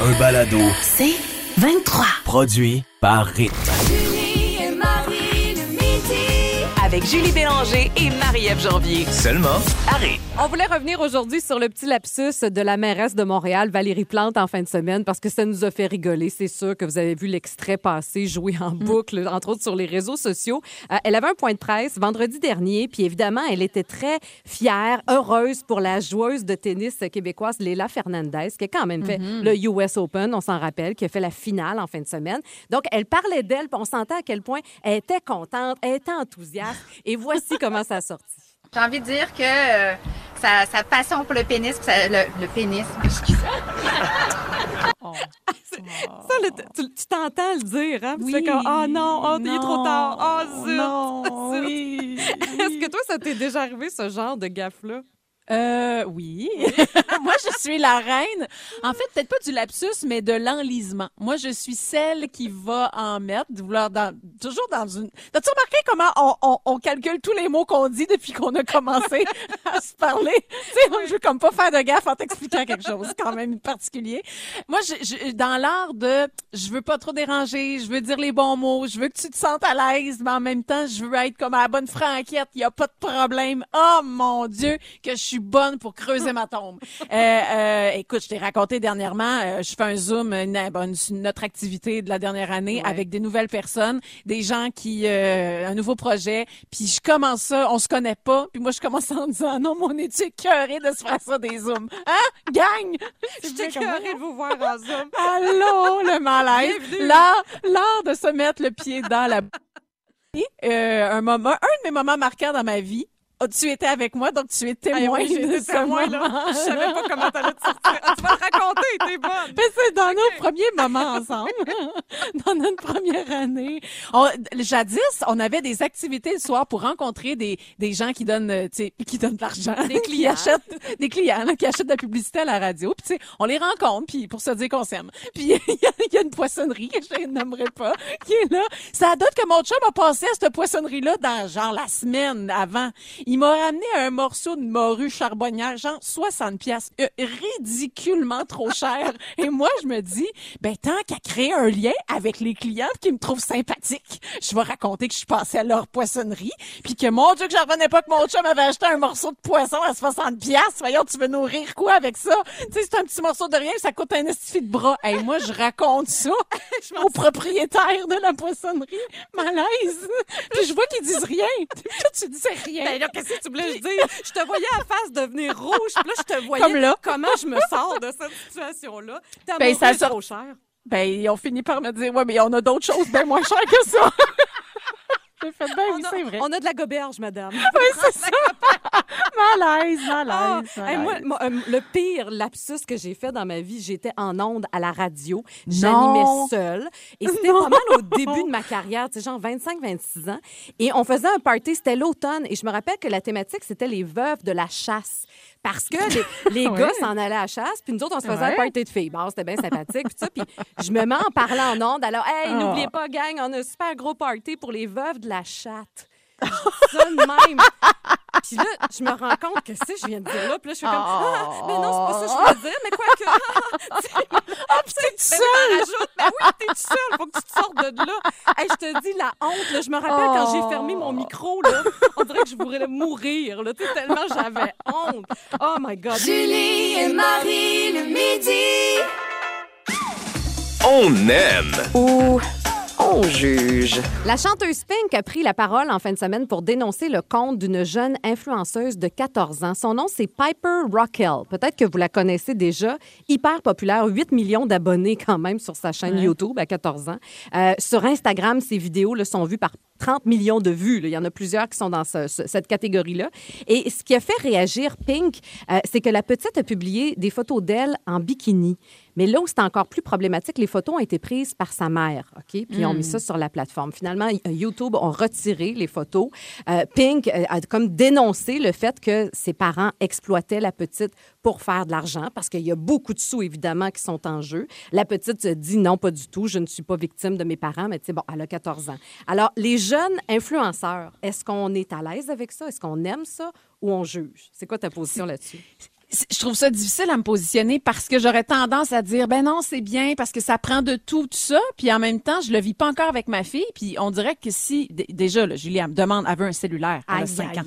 Un balado C'est 23. produit par Rythme. Avec Julie Bélanger et Marie-Ève Janvier. Seulement Rythme. On voulait revenir aujourd'hui sur le petit lapsus de la mairesse de Montréal, Valérie Plante, en fin de semaine, parce que ça nous a fait rigoler. C'est sûr que vous avez vu l'extrait passer, jouer en boucle, entre autres sur les réseaux sociaux. Euh, elle avait un point de presse vendredi dernier, puis évidemment, elle était très fière, heureuse pour la joueuse de tennis québécoise Léla Fernandez, qui a quand même fait le US Open, on s'en rappelle, qui a fait la finale en fin de semaine. Donc, elle parlait d'elle, puis on sentait à quel point elle était contente, elle était enthousiaste. Et voici comment ça a sorti. J'ai envie de dire que euh, sa, sa passion pour le pénis, le, le pénis, excusez. Ça, le- tu t'entends le dire, hein? Puis Tu fais comme, oh non, oh, il est trop tard, oh zut. Non, zut. oui. Est-ce que toi, ça t'est déjà arrivé, ce genre de gaffe-là? Euh, oui. Moi, je suis la reine. En fait, peut-être pas du lapsus, mais de l'enlisement. Moi, je suis celle qui va en mettre, vouloir dans, toujours dans une. T'as-tu remarqué comment on, on, on calcule tous les mots qu'on dit depuis qu'on a commencé à se parler? Tu sais, je veux comme pas faire de gaffe en t'expliquant quelque chose, quand même particulier. Moi, je, je- dans l'art de, je veux pas trop déranger, je veux dire les bons mots, je veux que tu te sentes à l'aise, mais en même temps, je veux être comme à la bonne franquette, il y a pas de problème. Oh mon Dieu, que je suis bonne pour creuser ma tombe. Euh, euh, écoute, je t'ai raconté dernièrement, euh, je fais un zoom, une, une- notre activité de la dernière année avec des nouvelles personnes, des gens qui, euh, un nouveau projet, puis je commence ça, on se connaît pas, puis moi je commence en disant non, mon es-tu écœuré de se faire ça des zooms, hein, gang. Je t'ai de vous voir en Zoom. Allô, le malaise. L'art, l'art de se mettre le pied dans la. Euh, un moment, un de mes moments marquants dans ma vie. Oh, tu étais avec moi, donc tu es témoin Hey, oui, de ce témoin, moment. là. Je savais pas comment t'allais te sortir. Ah, tu vas le raconter, t'es bonne. Mais c'est dans nos premiers moments ensemble, dans notre première année. On- jadis, on avait des activités le soir pour rencontrer des, des gens qui donnent, euh, qui donnent de l'argent, Des qui clients. achètent des clients, là, qui achètent de la publicité à la radio. Puis tu sais, on les rencontre, puis pour se dire qu'on s'aime. Puis il y, a- il y a une poissonnerie que je nommerai pas, qui est là. Ça donne que mon chum a passé à cette poissonnerie-là dans genre la semaine avant. Il m'a ramené un morceau de morue charbonnière, genre 60 pièces, ridiculement trop cher. Et moi, je me dis, ben tant qu'à créer un lien avec les clients qui me trouvent sympathique, je vais raconter que je suis passée à leur poissonnerie, puis que mon Dieu que j'en revenais pas que mon chum avait acheté un morceau de poisson à 60 pièces. Voyons, tu veux nourrir quoi avec ça? Tu sais, c'est un petit morceau de rien, ça coûte un estifi de bras. Et moi, je raconte ça au propriétaire de la poissonnerie. Malaise. Puis je vois qu'ils disent rien. Toi, tu disais rien. Ben là, qu'est-ce que tu voulais que je dise? Je te voyais à face devenir rouge, puis là, je te voyais Comme là. comment je me sors de cette situation-là? Ta Ben, ça est sort- trop cher. Ben, ils ont fini par me dire, ouais, mais on a d'autres choses bien moins chères que ça. Oui, On a- c'est vrai. On a de la goberge, madame. Oui, c'est ça. malaise, Ah, malaise. hey, moi, euh, le pire lapsus que j'ai fait dans ma vie, j'étais en onde à la radio. J'animais seule. Et c'était pas mal au début de ma carrière, tu sais, genre 25-26 ans. Et on faisait un party, c'était l'automne. Et je me rappelle que la thématique, c'était les veuves de la chasse. Parce que les, les Ouais. gars s'en allaient à la chasse, puis nous autres, on se faisait un party de filles. Bon, c'était bien sympathique, puis ça. Puis je me mets en parlant en onde. Alors, hey, Oh. n'oubliez pas, gang, on a un super gros party pour les veuves de la chatte. Je dis ça de même. Puis là, je me rends compte que c'est je viens de dire là. Puis là, je suis comme, ah, mais non, c'est pas ça que je voulais dire, mais quoi que. Ah, puis t'es seule. rajoute, ben oui, t'es toute seule, faut que tu te sortes de là. Hey, je te dis, la honte, là, je me rappelle quand j'ai fermé mon micro, là, on dirait que je voulais mourir, là, tu sais, tellement j'avais honte. Oh my God. Julie et Marie le midi. On aime Ou on juge. La chanteuse Pink a pris la parole en fin de semaine pour dénoncer le compte d'une jeune influenceuse de 14 ans. Son nom, c'est Piper Rockell. Peut-être que vous la connaissez déjà. Hyper populaire, 8 millions d'abonnés quand même sur sa chaîne YouTube à 14 ans. Euh, sur Instagram, ses vidéos là, sont vues par 30 millions de vues. là. Il y en a plusieurs qui sont dans ce- ce- cette catégorie-là. Et ce qui a fait réagir Pink, euh, c'est que la petite a publié des photos d'elle en bikini. Mais là où c'est encore plus problématique, les photos ont été prises par sa mère, OK? Puis ils ont mis ça sur la plateforme. Finalement, y- YouTube ont retiré les photos. Euh, Pink euh, a comme dénoncé le fait que ses parents exploitaient la petite pour faire de l'argent parce qu'il y a beaucoup de sous, évidemment, qui sont en jeu. La petite se dit non, pas du tout, je ne suis pas victime de mes parents, mais tu sais, bon, elle a 14 ans. Alors, les jeunes influenceurs, est-ce qu'on est à l'aise avec ça? Est-ce qu'on aime ça? Ou on juge? C'est quoi ta position là-dessus? Je trouve ça difficile à me positionner parce que j'aurais tendance à dire ben non c'est bien parce que ça prend de tout tout ça puis en même temps je le vis pas encore avec ma fille puis on dirait que si déjà là, Julie elle me demande elle veut un cellulaire elle a ans ans.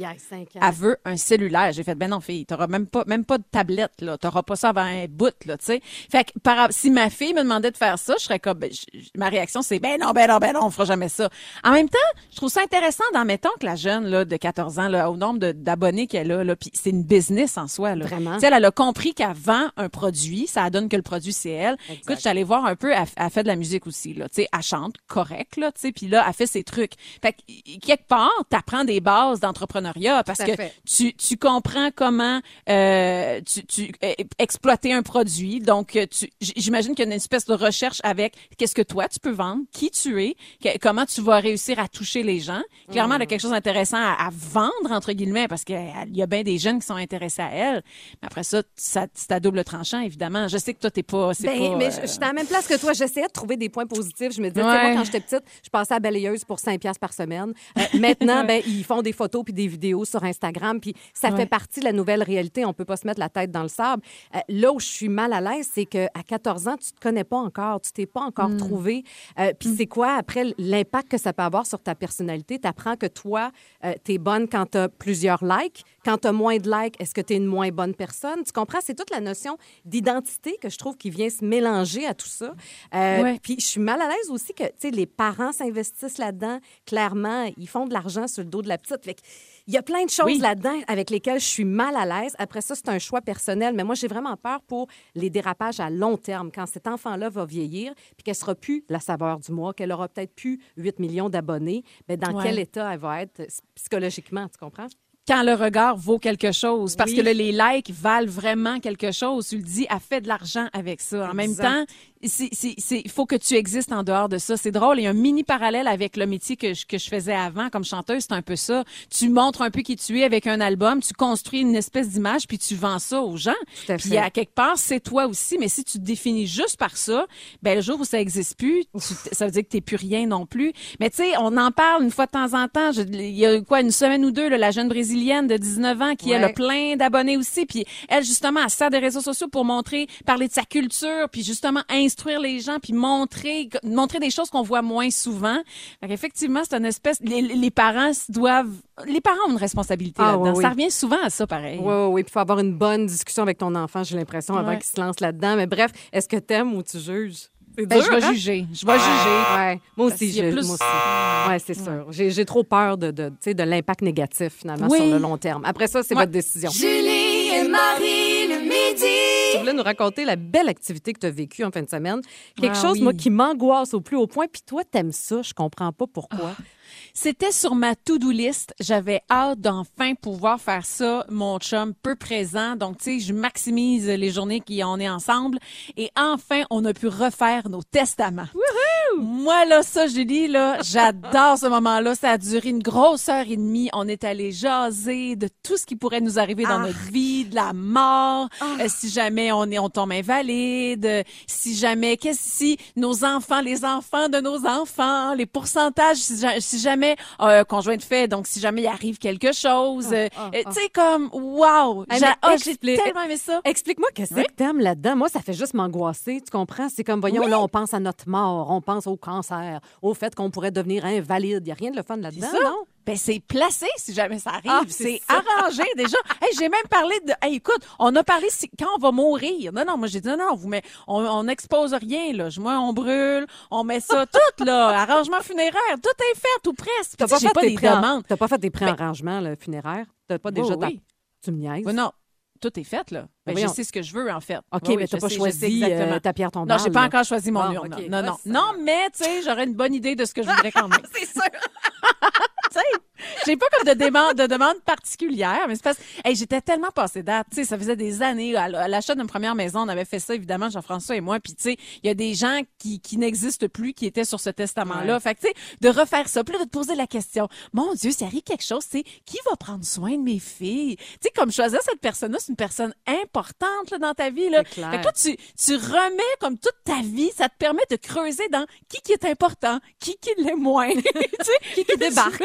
elle veut un cellulaire. J'ai fait, ben non, fille, t'auras même pas, même pas de tablette, là. T'auras pas ça avant un bout, là, tu sais. Fait que, par, si ma fille me demandait de faire ça, je serais comme, ben, je- ma réaction, c'est, ben non, ben non, ben non, on fera jamais ça. En même temps, je trouve ça intéressant d'en mettons que la jeune, là, de 14 ans, là, au nombre d'abonnés qu'elle a, là, puis c'est une business en soi, là. Vraiment. Tu sais, elle, elle a compris qu'elle vend un produit, ça donne que le produit, c'est elle. Écoute, je suis allée voir un peu, elle, elle fait de la musique aussi, là. Tu sais, elle chante correct, là, tu sais, puis là, elle fait ses trucs. Fait que, quelque part, t'apprends des bases d'entrepreneuriat parce que fait. tu, tu comprends comment euh, tu, tu euh, exploiter un produit. Donc, euh, tu, j'imagine qu'il y a une espèce de recherche avec qu'est-ce que toi tu peux vendre, qui tu es, que- comment tu vas réussir à toucher les gens. Clairement, elle a quelque chose d'intéressant à, à vendre entre guillemets parce qu'il y a bien des jeunes qui sont intéressés à elle. Après ça, ça c'est à double tranchant évidemment. Je sais que toi t'es pas, Ben, pas. mais euh, je suis à la même place que toi. J'essayais de trouver des points positifs. Je me disais, Ouais. moi, quand j'étais petite, je passais à balayeuse pour 5 piastres par semaine. Euh, maintenant, ben, ils font des photos puis des vidéos sur Instagram. Puis ça Ouais. fait partie de la nouvelle réalité. On peut pas se mettre la tête dans le sable. Euh, là où je suis mal à l'aise, c'est qu'à 14 ans, tu te connais pas encore. Tu t'es pas encore Hmm. trouvé. Puis c'est quoi, après, l'impact que ça peut avoir sur ta personnalité? Tu apprends que toi, tu es bonne quand tu as plusieurs likes. Quand tu as moins de likes, est-ce que tu es une moins bonne personne? Tu comprends? C'est toute la notion d'identité que je trouve qui vient se mélanger à tout ça. Euh, Ouais. Puis je suis mal à l'aise aussi que, tu sais, les parents s'investissent là-dedans. Clairement, ils font de l'argent sur le dos de la petite. Fait que il y a plein de choses Oui. là-dedans avec lesquelles je suis mal à l'aise. Après ça, c'est un choix personnel. Mais moi, j'ai vraiment peur pour les dérapages à long terme. Quand cet enfant-là va vieillir, puis qu'elle sera plus la saveur du mois, qu'elle aura peut-être plus 8 millions d'abonnés, ben dans Ouais. quel état elle va être psychologiquement, tu comprends? Quand le regard vaut quelque chose. Parce Oui. que là, les likes valent vraiment quelque chose. Tu le dis, elle fait de l'argent avec ça. En même temps, il faut que tu existes en dehors de ça. C'est drôle. Il y a un mini parallèle avec le métier que je, que je faisais avant comme chanteuse. C'est un peu ça. Tu montres un peu qui tu es avec un album, tu construis une espèce d'image, puis tu vends ça aux gens. Tout à Puis fait. à quelque part, c'est toi aussi. Mais si tu te définis juste par ça, ben le jour où ça existe plus, tu- ça veut dire que t'es plus rien non plus. Mais tu sais, on en parle une fois de temps en temps. Je- Il y a quoi, une semaine ou deux, là, la jeune brésilienne de 19 ans qui elle Ouais. a plein d'abonnés aussi. Puis elle, justement, elle sert des réseaux sociaux pour montrer, parler de sa culture, puis justement instruire les gens, puis montrer, montrer des choses qu'on voit moins souvent. Fait effectivement, c'est une espèce. Les, les parents doivent, les parents ont une responsabilité Ah, là-dedans. oui, oui. Ça revient souvent à ça, pareil. Oui, oui, oui. Puis il faut avoir une bonne discussion avec ton enfant, j'ai l'impression, avant Ouais. qu'il se lance là-dedans. Mais bref, est-ce que t'aimes ou tu juges? Ben, dur, je vais hein? juger. Je vais juger. Ouais. Moi aussi, je, plus- moi aussi. Ouais, c'est sûr. J'ai, j'ai trop peur de, de, tu sais, de l'impact négatif, finalement, Oui. sur le long terme. Après ça, c'est Ouais. votre décision. Julie et Marie midi. Tu voulais nous raconter la belle activité que tu as vécue en fin de semaine. Quelque Ah chose, oui. moi, qui m'angoisse au plus haut point. Puis toi, t'aimes ça. Je comprends pas pourquoi. C'était sur ma to-do list. J'avais hâte d'enfin pouvoir faire ça. Mon chum peu présent. Donc, tu sais, je maximise les journées qu'on est ensemble. Et enfin, on a pu refaire nos testaments. Moi, là, ça, Julie, là, j'adore ce moment-là. Ça a duré une grosse heure et demie. On est allé jaser de tout ce qui pourrait nous arriver dans Ah. notre vie, de la mort, euh, si jamais on est, on tombe invalide, euh, si jamais, qu'est-ce si nos enfants, les enfants de nos enfants, les pourcentages, si, ja- si jamais euh, conjoint de fait, donc si jamais il arrive quelque chose, ah, euh, ah. tu sais comme wow, Hey, ah, j'ai tellement aimé ça. Explique-moi qu'est-ce Oui. que t'aimes là-dedans. Moi, ça fait juste m'angoisser. Tu comprends? C'est comme, voyons, Oui. là, on pense à notre mort, on pense au cancer, au fait qu'on pourrait devenir invalide. Il n'y a rien de le fun là-dedans, non? Ben c'est placé si jamais ça arrive, Ah, c'est arrangé déjà. Hey, j'ai même parlé de hey, écoute, on a parlé si, quand on va mourir. Non non, moi j'ai dit non non, vous mais on on n'expose rien là. Je- Moi on brûle, on met ça tout là, arrangement funéraire, tout est fait ou presque. T'as pas, fait pas des demandes. T'as pas fait tes pré-arrangements là, funéraires? T'as pas déjà ta- oui. Tu me niaises? Oui, non, tout est fait là. Ben, je voyons. sais ce que je veux en fait. OK, Oui, mais t'as je pas sais- je choisi euh, ta pierre tombale. Non, j'ai pas là. encore choisi mon Bon, urne. OK. Non, non. Ah, Non, mais, tu sais, j'aurais une bonne idée de ce que je voudrais quand même. C'est sûr. Tu sais, j'ai pas comme de demande, de demande particulière, mais c'est parce que hey, j'étais tellement passée date. Tu sais, ça faisait des années. À l'achat d'une première maison, on avait fait ça, évidemment, Jean-François et moi. Puis, tu sais, il y a des gens qui, qui n'existent plus, qui étaient sur ce testament-là. Fait que, tu sais, de refaire ça, là, de te poser la question, mon Dieu, s'il arrive quelque chose, c'est qui va prendre soin de mes filles? Tu sais, comme choisir cette personne-là, c'est une personne importante là, dans ta vie. Là. Clair. Fait que là, tu, tu remets comme toute ta vie, ça te permet de creuser dans qui qui est important, qui qui l'est moins. tu sais, qui qui débarque.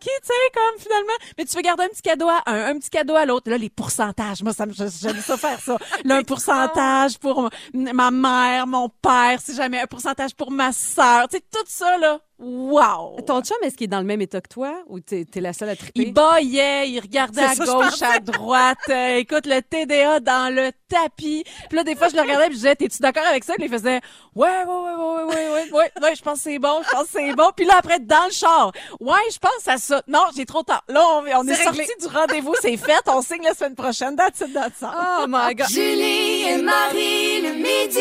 Qui, tu sais, comme finalement, mais tu veux garder un petit cadeau à un, un petit cadeau à l'autre. Là, les pourcentages, moi, ça me, j'aime ça faire ça. Là, un pourcentage pour ma mère, mon père, si jamais, un pourcentage pour ma sœur. Tu sais, tout ça, là, wow! Ton chum, est-ce qu'il est dans le même état que toi ou t'es es la seule à triper? Il baillait, il regardait à ça, gauche, à droite. Euh, écoute, le TDA dans le tapis. Puis là, des fois, je le regardais puis je disais, t'es-tu d'accord avec ça? Puis il faisait, ouais, ouais, ouais, ouais, ouais, ouais, ouais, ouais, je pense que c'est bon, je pense que c'est bon. Puis là, après, dans le char, ouais, je pense à ça. Non, j'ai trop tard. Là, on, on est, sorti du rendez-vous, c'est fait, on signe la semaine prochaine. That's it, that's all. Oh my God! Julie et Marie le midi.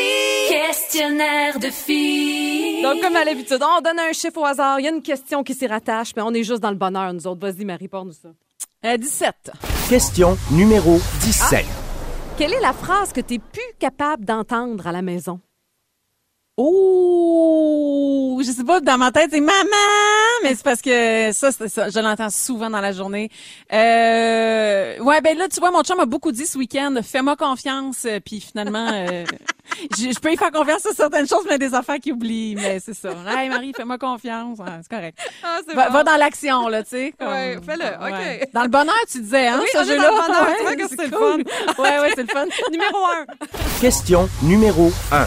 Questionnaire de filles. Donc, comme à l'habitude, on donne un chiffre au hasard. Il y a une question qui s'y rattache, mais on est juste dans le bonheur, nous autres. Vas-y, Marie, porte-nous ça. Euh, 17. Question numéro 17. Quelle est la phrase que tu n'es plus capable d'entendre à la maison? Oh, je sais pas, dans ma tête, c'est maman, mais c'est parce que ça, c'est ça, je l'entends souvent dans la journée. Euh, ouais, ben là, tu vois, mon chum m'a beaucoup dit ce week-end, fais-moi confiance, euh, puis finalement, euh, je, je peux y faire confiance sur certaines choses, mais des affaires qu'il oublie, mais c'est ça. Hey Marie, fais-moi confiance, Ouais, c'est correct. Ah, Va, va dans l'action, là, tu sais. Ouais, fais-le, OK. Dans le bonheur, tu disais, hein, Oui, ce jeu-là. dans le bonheur, tu Ouais, vois que c'est le cool. Ouais, ouais, c'est le fun. Numéro 1. Question numéro 1.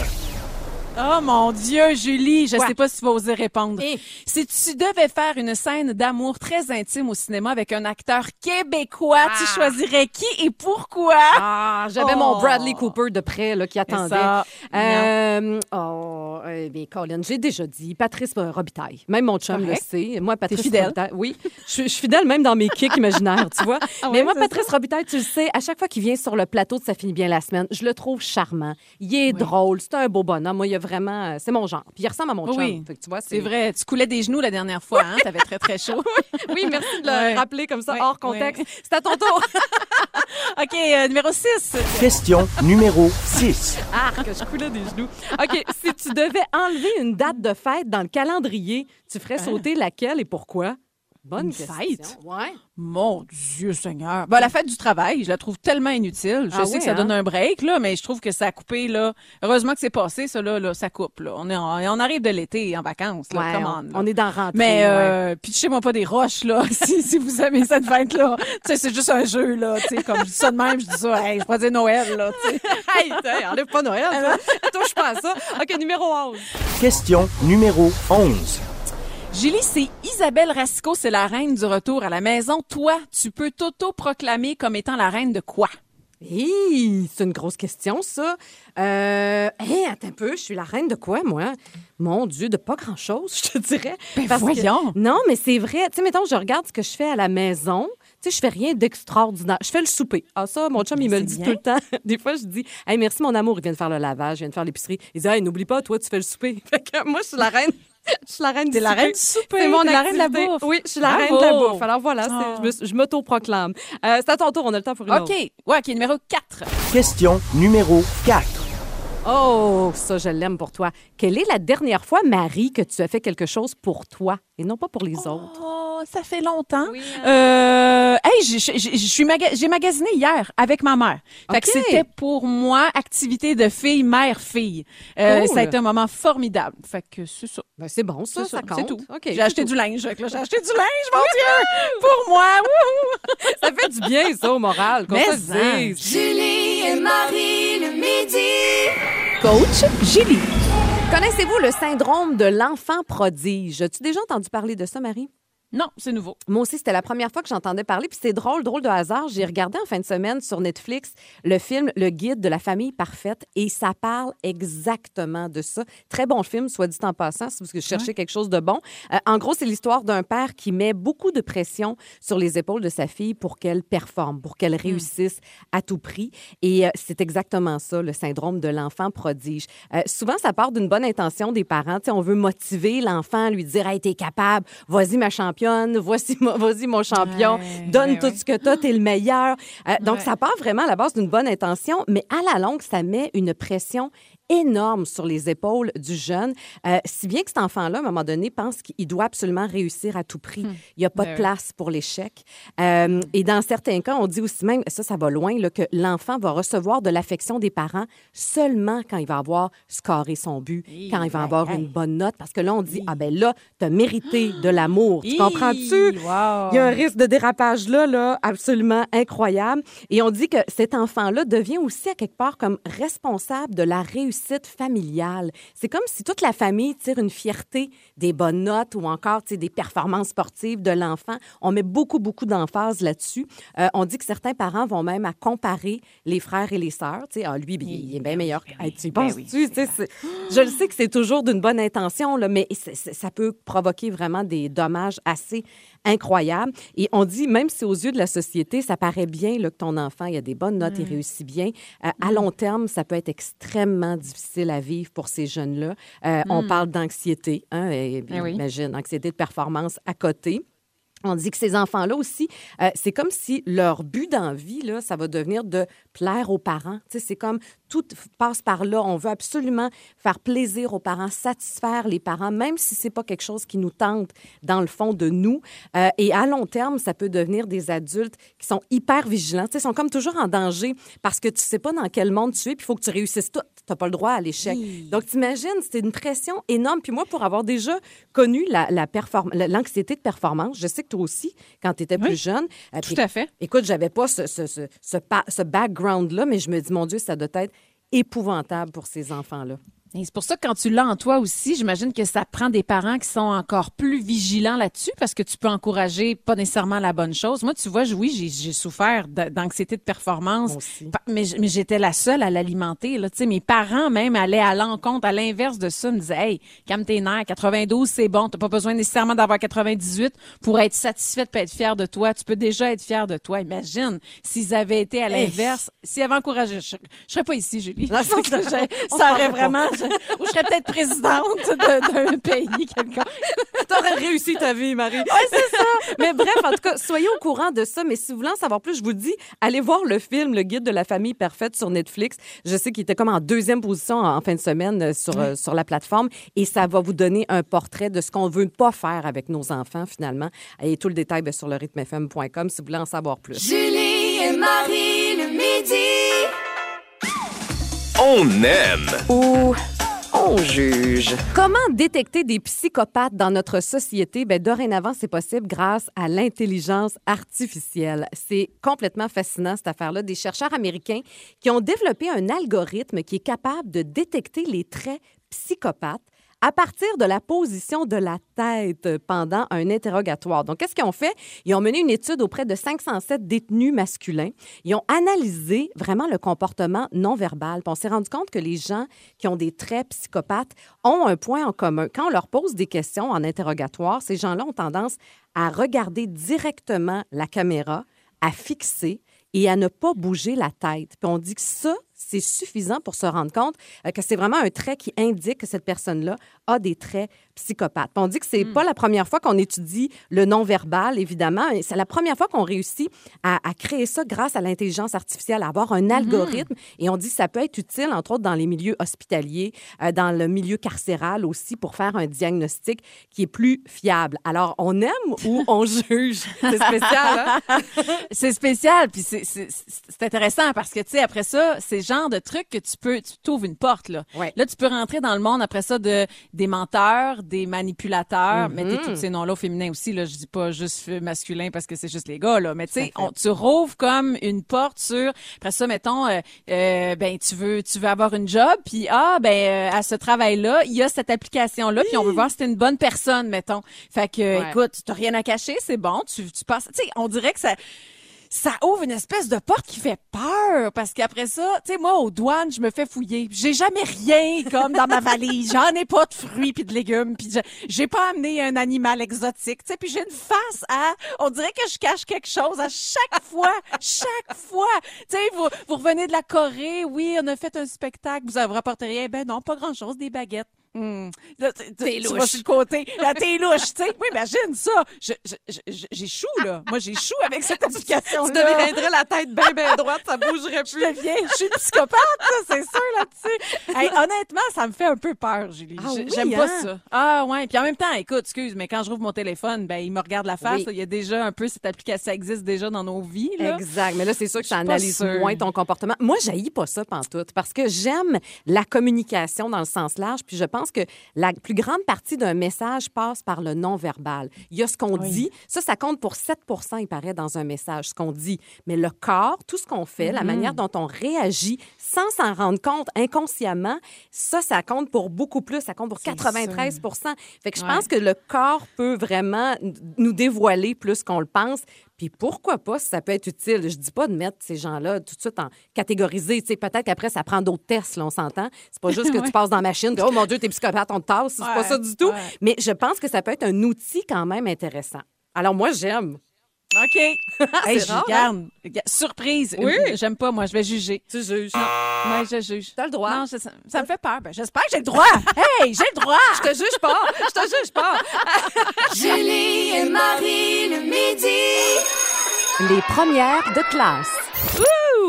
Oh mon Dieu, Julie, je Quoi? sais pas si tu vas oser répondre. Eh. Si tu devais faire une scène d'amour très intime au cinéma avec un acteur québécois, tu Ah. choisirais qui et pourquoi? Ah, j'avais Oh. mon Bradley Cooper de près là, qui attendait. ça, Euh, oh, eh bien, Colin, j'ai déjà dit Patrice Robitaille. Même mon chum le sait. Moi, Patrice fidèle? Robitaille. Oui, je, suis- je suis fidèle même dans mes kicks imaginaires, tu vois. Ah Mais moi, Patrice Robitaille, tu le sais, à chaque fois qu'il vient sur le plateau de Ça finit bien la semaine, je le trouve charmant. Il est drôle, c'est un beau bonhomme. Moi, il y a vraiment, euh, c'est mon genre. Puis il ressemble à mon chum. Oui. Fait que tu vois, C'est vrai, tu coulais des genoux la dernière fois, hein? T'avais très, très chaud. Oui, merci de le Ouais. rappeler comme ça Ouais, hors contexte. C'est à ton tour. OK, euh, numéro 6. Question numéro 6. Ah, que je coulais des genoux. OK, si tu devais enlever une date de fête dans le calendrier, tu ferais sauter laquelle et pourquoi? Bonne Une question. fête? Ouais. Mon Dieu Seigneur. Ben, la fête du travail, je la trouve tellement inutile. Je Ah sais oui, que ça hein? donne un break, là, mais je trouve que ça a coupé, là. Heureusement que c'est passé, ça, là, là, ça coupe, là. On, est en- on arrive de l'été en vacances, là. Ouais, on, on, là. on est dans rentrée. Mais ouais. euh, pitchez-moi pas des roches là si, si vous aimez cette fête là. Tu sais c'est juste un jeu là, tu sais comme je dis ça de même, je dis ça, hey, je pourrais dire Noël là, tu sais. Hey, enlève pas Noël. ça. Touche pas à ça. OK, numéro 11. Question numéro 11. Julie, c'est Isabelle Rasco, c'est la reine du retour à la maison. Toi, tu peux t'auto-proclamer comme étant la reine de quoi? Hi, c'est une grosse question, ça. Euh, hey, attends un peu, je suis la reine de quoi, moi? Mon Dieu, de pas grand-chose, je te dirais. Ben, Parce que- voyons. non, mais c'est vrai. Tu sais, mettons, je regarde ce que je fais à la maison. Tu sais, je fais rien d'extraordinaire. Je fais le souper. Ah, ça, mon chum, il me le dit tout le temps. Des fois, je dis, hey, merci, mon amour, il vient de faire le lavage, il vient de faire l'épicerie. Il dit, hey, n'oublie pas, toi, tu fais le souper. Fait que moi, je suis la reine. Je suis la reine du T'es la souper. reine du souper, C'est mon la reine de la bouffe. Oui, je suis la Bravo. reine de la bouffe. Alors voilà, Ah. je me- je m'auto-proclame. Euh, c'est à ton tour, on a le temps pour une OK. autre. Ouais, OK, numéro 4. Question numéro 4. Oh, ça, je l'aime pour toi. Quelle est la dernière fois, Marie, que tu as fait quelque chose pour toi et non pas pour les autres? Oh, ça fait longtemps. Oui, Euh, hey, j'ai- maga- magasiné hier avec ma mère. Fait que c'était pour moi activité de fille mère fille. Euh, Cool. Ça a été un moment formidable. Fait que c'est ça. Ben, c'est bon, ça, C'est ça, ça, compte. c'est tout. J'ai c'est acheté tout. du linge. J'ai acheté du linge, mon Dieu, pour moi. Wouhou! Ça fait du bien, ça, au moral, qu'on Mais se hein. dise. Julie et Marie le midi. Coach. Connaissez-vous le syndrome de l'enfant prodige? As-tu déjà entendu parler de ça, Marie? Non, c'est nouveau. Moi aussi, c'était la première fois que j'entendais parler. Puis c'est drôle, drôle de hasard. J'ai regardé en fin de semaine sur Netflix le film Le guide de la famille parfaite et ça parle exactement de ça. Très bon film, soit dit en passant, si vous cherchez quelque chose de bon. Euh, en gros, c'est l'histoire d'un père qui met beaucoup de pression sur les épaules de sa fille pour qu'elle performe, pour qu'elle réussisse à tout prix. Et euh, c'est exactement ça, le syndrome de l'enfant prodige. Euh, souvent, ça part d'une bonne intention des parents. Tu sais, on veut motiver l'enfant, lui dire Hey, t'es capable, vas-y, ma championne championne, voici mon, vas-y mon champion, Ouais, donne ouais, tout ouais. ce que t'as, t'es le meilleur. Euh, donc, ça part vraiment à la base d'une bonne intention, mais à la longue, ça met une pression énorme sur les épaules du jeune, euh, si bien que cet enfant-là, à un moment donné, pense qu'il doit absolument réussir à tout prix. Il n'y a pas Ben de oui. place pour l'échec. Euh, et dans certains cas, on dit aussi même, ça, ça va loin, là, que l'enfant va recevoir de l'affection des parents seulement quand il va avoir scoré son but, quand il va avoir une bonne note, parce que là, on dit, ah ben là, tu as mérité de l'amour. Tu comprends-tu? wow. Il y a un risque de dérapage là, là, absolument incroyable. Et on dit que cet enfant-là devient aussi à quelque part comme responsable de la réussite familiale. C'est comme si toute la famille tire une fierté des bonnes notes ou encore des performances sportives de l'enfant. On met beaucoup, beaucoup d'emphase là-dessus. Euh, on dit que certains parents vont même à comparer les frères et les sœurs. Ah, lui, il est bien meilleur. Hey, tu penses-tu? C'est- Je le sais que c'est toujours d'une bonne intention, là, mais ça peut provoquer vraiment des dommages assez incroyables. Et on dit, même si aux yeux de la société, ça paraît bien là, que ton enfant il a des bonnes notes, il réussit bien, euh, à long terme, ça peut être extrêmement difficile à vivre pour ces jeunes-là. Euh, On parle d'anxiété, hein, et- Eh oui. imagine, anxiété de performance à côté. On dit que ces enfants-là aussi, euh, c'est comme si leur but dans la vie, là, ça va devenir de plaire aux parents. C'est comme tout passe par là. On veut absolument faire plaisir aux parents, satisfaire les parents, même si c'est pas quelque chose qui nous tente dans le fond de nous. Euh, et à long terme, ça peut devenir des adultes qui sont hyper vigilants. Sais, sont comme toujours en danger parce que tu sais pas dans quel monde tu es, puis il faut que tu réussisses tout. T'as pas le droit à l'échec. Donc, t'imagines, c'est une pression énorme. Puis moi, pour avoir déjà connu la, la perform- la- l'anxiété de performance, je sais que toi aussi, quand tu étais plus Oui, jeune. euh, Tout puis- à fait. Écoute, j'avais pas ce, ce, ce, ce, pa- ce background-là, mais je me dis, mon Dieu, ça doit être épouvantable pour ces enfants-là. Et c'est pour ça que quand tu l'as en toi aussi, j'imagine que ça prend des parents qui sont encore plus vigilants là-dessus parce que tu peux encourager pas nécessairement la bonne chose. Moi, tu vois, oui, j'ai, j'ai souffert d'anxiété de performance, aussi. Mais, j'étais la seule à l'alimenter. Là. Tu sais, mes parents même allaient à l'encontre, à l'inverse de ça, me disaient, hey, calme tes nerfs, 92, c'est bon, t'as pas besoin nécessairement d'avoir 98 pour être satisfaite, pour être fière de toi. Tu peux déjà être fière de toi. Imagine s'ils avaient été à l'inverse, s'ils avaient encouragé, je, je serais pas ici, Julie. Non, ça. Aurait vraiment, ou je serais peut-être présidente de- d'un pays quelconque. T'aurais réussi ta vie, Marie. Oui, c'est ça. mais bref, en tout cas, soyez au courant de ça. Mais si vous voulez en savoir plus, je vous dis, allez voir le film Le Guide de la famille parfaite sur Netflix. Je sais qu'il était comme en deuxième position en en fin de semaine euh, sur, euh, sur la plateforme. Et ça va vous donner un portrait de ce qu'on veut pas faire avec nos enfants, finalement. Et tout le détail ben, sur le rythmefm.com si vous voulez en savoir plus. Julie et Marie le midi. On aime. Ou on juge. Comment détecter des psychopathes dans notre société? Ben, dorénavant, c'est possible grâce à l'intelligence artificielle. C'est complètement fascinant, cette affaire-là. Des chercheurs américains qui ont développé un algorithme qui est capable de détecter les traits psychopathes à partir de la position de la tête pendant un interrogatoire. Donc, qu'est-ce qu'ils ont fait? Ils ont mené une étude auprès de 507 détenus masculins. Ils ont analysé vraiment le comportement non verbal. On s'est rendu compte que les gens qui ont des traits psychopathes ont un point en commun. Quand on leur pose des questions en interrogatoire, ces gens-là ont tendance à regarder directement la caméra, à fixer et à ne pas bouger la tête. Puis on dit que ça, c'est suffisant pour se rendre compte euh, que c'est vraiment un trait qui indique que cette personne-là a des traits psychopathes. Puis on dit que c'est pas la première fois qu'on étudie le non-verbal, évidemment. C'est la première fois qu'on réussit à, à créer ça grâce à l'intelligence artificielle, à avoir un algorithme. Et on dit que ça peut être utile, entre autres, dans les milieux hospitaliers, euh, dans le milieu carcéral aussi, pour faire un diagnostic qui est plus fiable. Alors, on aime ou on juge? C'est spécial, hein? C'est spécial, puis c'est intéressant parce que, tu sais, après ça, c'est le genre de truc que tu peux, tu t'ouvres une porte, là. Ouais. Là, tu peux rentrer dans le monde après ça de des menteurs, des manipulateurs, Mhm. mettez tous ces noms-là au féminin aussi, là. Je dis pas juste masculin parce que c'est juste les gars, là. Mais tu sais, on- tu rouvres comme une porte sur, après ça, mettons, euh, euh, ben, tu veux, tu veux avoir une job, puis ah, ben, euh, à ce travail-là, il y a cette application-là, puis on veut voir si t'es une bonne personne, mettons. Fait que, Ouais. écoute, t'as rien à cacher, c'est bon, tu, tu passes, tu sais, on dirait que ça, ça ouvre une espèce de porte qui fait peur parce qu'après ça, tu sais moi aux douanes, je me fais fouiller. J'ai jamais rien comme dans ma valise. J'en ai pas de fruits puis de légumes puis j'ai pas amené un animal exotique, tu sais puis j'ai une face à on dirait que je cache quelque chose à chaque fois, chaque fois. Tu sais vous vous revenez de la Corée, oui, on a fait un spectacle, vous avez rapporté rien, ben non, pas grand-chose, des baguettes. Là, tu- tu- T'es tu vas louche. sur le côté. Là, t'es louche, tu sais. Oui, imagine ça. Je- je- je- J'ai chou, là. Moi, j'ai chou avec cette application-là. Tu deviendrais la tête bien, bien droite, ça bougerait Je plus. deviens, je suis une psychopathe, ça, c'est sûr là-dessus. Hey, honnêtement, ça me fait un peu peur, Julie. Ah oui, J'aime pas hein? ça. Ah ouais. Puis en même temps, écoute, excuse, mais quand je rouvre mon téléphone, ben il me regarde la face. Oui. là. Il y a déjà un peu cette application, ça existe déjà dans nos vies. Là. Exact. Mais là, c'est sûr que ça Je analyse moins ton comportement. Moi, j'haïs pas ça pantoute parce que j'aime la communication dans le sens large. Puis je pense que la plus grande partie d'un message passe par le non-verbal. Il y a ce qu'on dit. Ça, ça compte pour 7 il paraît, dans un message, ce qu'on dit. Mais le corps, tout ce qu'on fait, Mm-hmm. la manière dont on réagit sans s'en rendre compte inconsciemment, ça, ça compte pour beaucoup plus. Ça compte pour 93 Fait que je Ouais. pense que le corps peut vraiment nous dévoiler plus qu'on le pense. Puis pourquoi pas, si ça peut être utile. Je dis pas de mettre ces gens-là tout de suite en sais, peut-être qu'après, ça prend d'autres tests, là, on s'entend. C'est pas juste que tu passes dans la machine, oh mon Dieu, t'es psychopathe, on te tasse. C'est pas Ouais, ça du tout. ouais. Mais je pense que ça peut être un outil quand même intéressant. Alors moi, j'aime. OK. hey, je rare, hein? Surprise. Oui. Euh, J'aime pas, moi. Je vais juger. Tu juges. Ouais, je juge. T'as le droit. Non, je- ça, ça me fait peur. Ben, j'espère que j'ai le droit. hey, j'ai le droit. Je te juge pas. Je te juge pas. Julie et Marie le midi. Les premières de classe.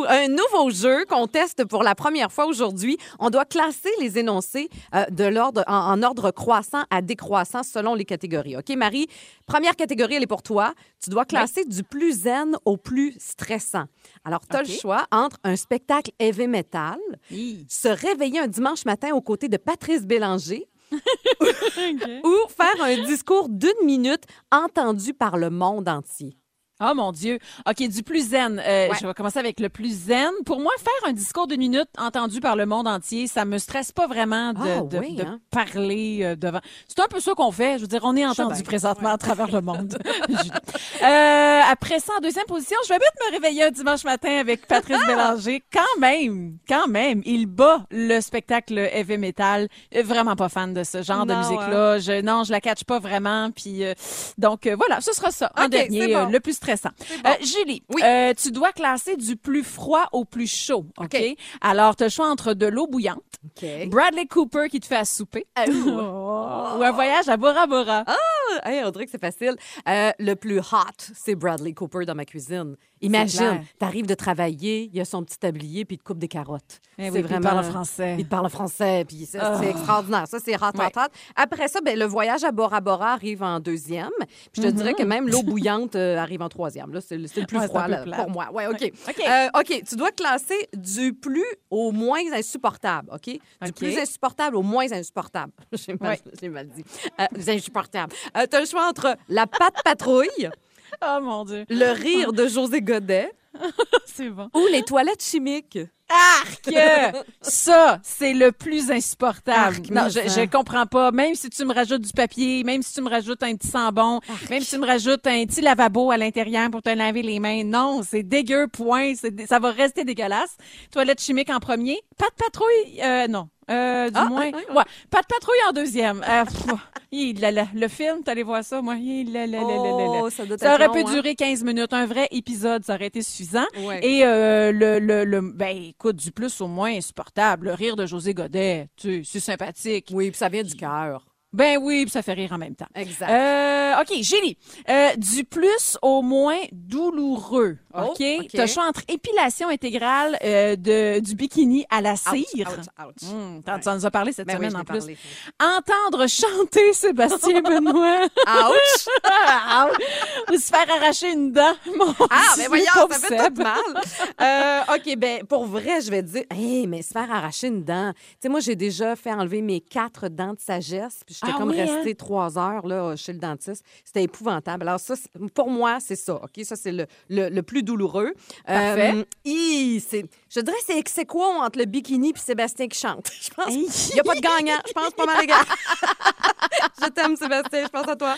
Un nouveau jeu qu'on teste pour la première fois aujourd'hui. On doit classer les énoncés euh, de l'ordre en, en ordre croissant à décroissant selon les catégories. OK, Marie? Première catégorie, elle est pour toi. Tu dois classer du plus zen au plus stressant. Alors, tu as le choix entre un spectacle heavy metal, se réveiller un dimanche matin aux côtés de Patrice Bélanger ou faire un discours d'une minute entendu par le monde entier. Oh mon Dieu. OK, du plus zen. Euh, Ouais. Je vais commencer avec le plus zen. Pour moi, faire un discours d'une minute entendu par le monde entier, ça me stresse pas vraiment de, Ah de- oui, de hein? parler euh, devant. C'est un peu ça qu'on fait. Je veux dire, on est entendu présentement à travers le monde. Euh, après ça, en deuxième position, je vais vite me réveiller un dimanche matin avec Patrice Bélanger. Quand même, quand même, il bat le spectacle heavy metal. Euh, Vraiment pas fan de ce genre de musique-là. Je, non, je la catch pas vraiment. Puis euh, donc euh, voilà, ce sera ça. En dernier, bon. le plus stressant. bon. Euh, Julie, Oui. euh, tu dois classer du plus froid au plus chaud. OK? Alors, tu as le choix entre de l'eau bouillante. Bradley Cooper qui te fait à souper, ou un voyage à Bora Bora. Hey, on dirait que c'est facile. Euh, le plus hot, c'est Bradley Cooper dans ma cuisine. Imagine, t'arrives de travailler, il y a son petit tablier, puis il te coupe des carottes. Eh oui, puis il parle français. Il te parle français, puis c'est Ah. c'est extraordinaire. Ça, c'est hot, Ouais. hot. Après ça, ben, le voyage à Bora Bora arrive en deuxième. Puis je te dirais que même l'eau bouillante euh, arrive en troisième. Là, c'est le c'est plus. Ouais, c'est froid là, pour moi. Ouais, OK. OK. Euh, OK, tu dois classer du plus au moins insupportable, OK? Du plus insupportable au moins insupportable. J'ai mal, Ouais. j'ai mal dit. Euh. Euh, tu as le choix entre la patte patrouille, Oh mon Dieu. le rire de José Godet C'est bon. ou les toilettes chimiques. Arc! Ça, c'est le plus insupportable. Arc, non, je, je comprends pas. Même si tu me rajoutes du papier, même si tu me rajoutes un petit sambon, même si tu me rajoutes un petit lavabo à l'intérieur pour te laver les mains. Non, c'est dégueu, point. Ça va rester dégueulasse. Toilette chimique en premier. Pas de patrouille, euh, non. Euh, du Ah, moins. ouais, ouais, Ouais. Pas de patrouille en deuxième. Euh, pff, hi, là, là, le film, t'allais voir ça, moi? Là, là. Oh, ça doit Ça aurait long, pu hein? durer 15 minutes. Un vrai épisode, ça aurait été suffisant. Ouais. Et euh, le, le, le, ben, écoute, du plus au moins insupportable. Le rire de José Godet, tu sais, c'est sympathique. Oui, puis ça vient du cœur. Ben oui, puis ça fait rire en même temps. Exact. Euh, OK, Gélie. Euh, du plus au moins douloureux. Oh, OK? OK. T'as le choix entre épilation intégrale euh, de, du bikini à la cire. ouch, ouch. Hum, t'en- Tu en as parlé cette Ben oui, semaine je en plus. parlé. Entendre chanter Sébastien Benoît. Ouch! Ou se faire arracher une dent. Mon Ah, mais voyons, pauvre ça fait tout mal. Euh, OK, ben pour vrai, je vais te dire, hey, mais se faire arracher une dent. Tu sais, moi, j'ai déjà fait enlever mes quatre dents de sagesse, puis j'étais Ah comme oui, hein? restée trois heures là, chez le dentiste. C'était épouvantable. Alors ça, pour moi, c'est ça, OK? Ça, c'est le, le, le plus douloureux. Parfait. Euh, hi, je dirais que c'est ex aequo entre le bikini puis Sébastien qui chante? Je pense qu'il n'y a pas de gagnant. Je pense pas mal les gars. je t'aime, Sébastien. Je pense à toi.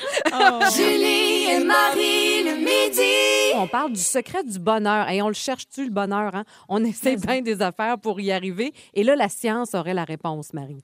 Julie et Marie le midi. On parle du secret du bonheur. Et on le cherche-tu, le bonheur? Hein? On essaie bien des affaires pour y arriver. Et là, la science aurait la réponse, Marie.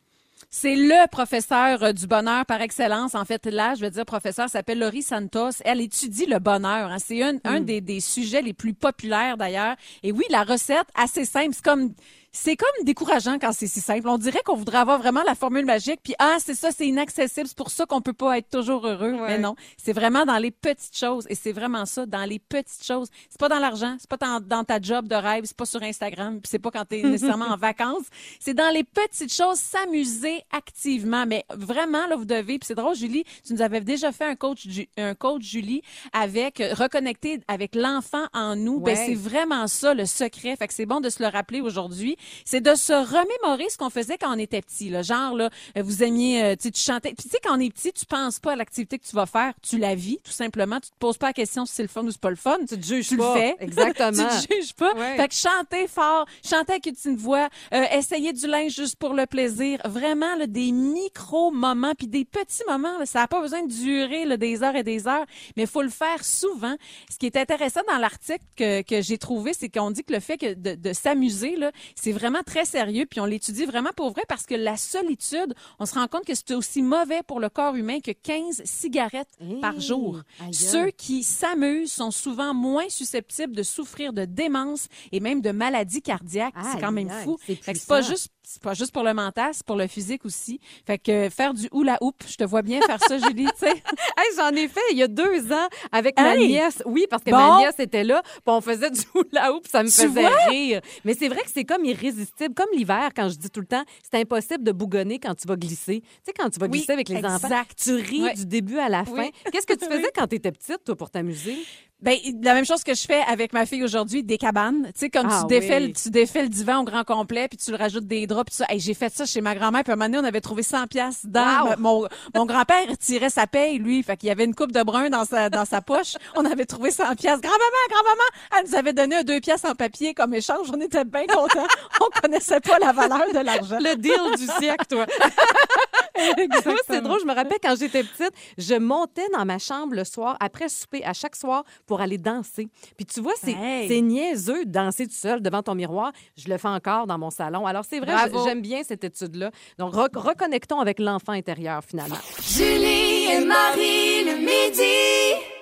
C'est le professeur euh, du bonheur par excellence. En fait, là, je veux dire, professeur s'appelle Laurie Santos. Elle étudie le bonheur. hein. C'est un, un des, des sujets les plus populaires d'ailleurs. Et oui, la recette, assez simple. C'est comme, c'est comme décourageant quand c'est si simple. On dirait qu'on voudrait avoir vraiment la formule magique, puis ah, c'est ça, c'est inaccessible, c'est pour ça qu'on peut pas être toujours heureux. Ouais. Mais non, c'est vraiment dans les petites choses, et c'est vraiment ça, dans les petites choses. C'est pas dans l'argent, c'est pas dans, dans ta job de rêve, c'est pas sur Instagram, puis c'est pas quand t'es nécessairement en vacances. C'est dans les petites choses, s'amuser activement. Mais vraiment, là, vous devez, puis c'est drôle, Julie, tu nous avais déjà fait un coach, un coach Julie, avec euh, reconnecter avec l'enfant en nous. Ben, c'est vraiment ça le secret. Fait que c'est bon de se le rappeler aujourd'hui. C'est de se remémorer ce qu'on faisait quand on était petit. Là. Genre, là, euh, vous aimiez, euh, tu sais, tu chantais. Puis tu sais, quand on est petit, tu penses pas à l'activité que tu vas faire. Tu la vis, tout simplement. Tu te poses pas la question si c'est le fun ou c'est pas le fun. Tu te juges Tu pas. le fais. Exactement. tu te juges pas. Ouais. Fait que chanter fort, chanter avec une voix, euh, essayer du linge juste pour le plaisir. Vraiment, là, des micro-moments, puis des petits moments. là. ça n'a pas besoin de durer là, des heures et des heures, mais faut le faire souvent. Ce qui est intéressant dans l'article que, que j'ai trouvé, c'est qu'on dit que le fait que de, de s'amuser, là, c'est vraiment très sérieux, puis on l'étudie vraiment pour vrai parce que la solitude, on se rend compte que c'est aussi mauvais pour le corps humain que 15 cigarettes par jour. Ceux qui s'amusent sont souvent moins susceptibles de souffrir de démence et même de maladies cardiaques. C'est quand même fou. c'est pas juste c'est pas juste pour le mental, c'est pour le physique aussi. Fait que faire du hula hoop, je te vois bien faire ça, Julie, tu sais. Hey, j'en ai fait il y a deux ans avec ma nièce. Oui, parce que Bon. ma nièce était là, puis on faisait du hula hoop, ça me Tu faisait rire. Mais c'est vrai que c'est comme irrésistible, comme l'hiver quand je dis tout le temps, c'est impossible de bougonner quand tu vas glisser. Tu sais quand tu vas Oui, glisser avec les enfants, exact. tu ris Ouais. du début à la fin. Oui. Qu'est-ce que tu faisais Oui. quand tu étais petite toi pour t'amuser? Ben, la même chose que je fais avec ma fille aujourd'hui, des cabanes. Tu sais, comme Ah tu défais, oui. le- tu défais le divan au grand complet, puis tu le rajoutes des draps, puis ça. Hey, j'ai fait ça chez ma grand-mère, puis un moment donné, on avait trouvé 100 pièces dans Wow. mon, mon grand-père tirait sa paye, lui. Fait qu'il y avait une coupe de brun dans sa, dans sa poche. On avait trouvé 100 pièces. Grand-maman, grand-maman, elle nous avait donné un deux pièces en papier comme échange. On était bien contents. on connaissait pas la valeur de l'argent. Le deal du siècle, toi. Moi, c'est drôle, je me rappelle quand j'étais petite, je montais dans ma chambre le soir, après souper, à chaque soir, pour aller danser. Puis tu vois, c'est Hey. niaiseux de danser tout seul devant ton miroir. Je le fais encore dans mon salon. Alors, c'est vrai, j'aime bien cette étude-là. Donc, re- reconnectons avec l'enfant intérieur, finalement. Julie et Marie le midi.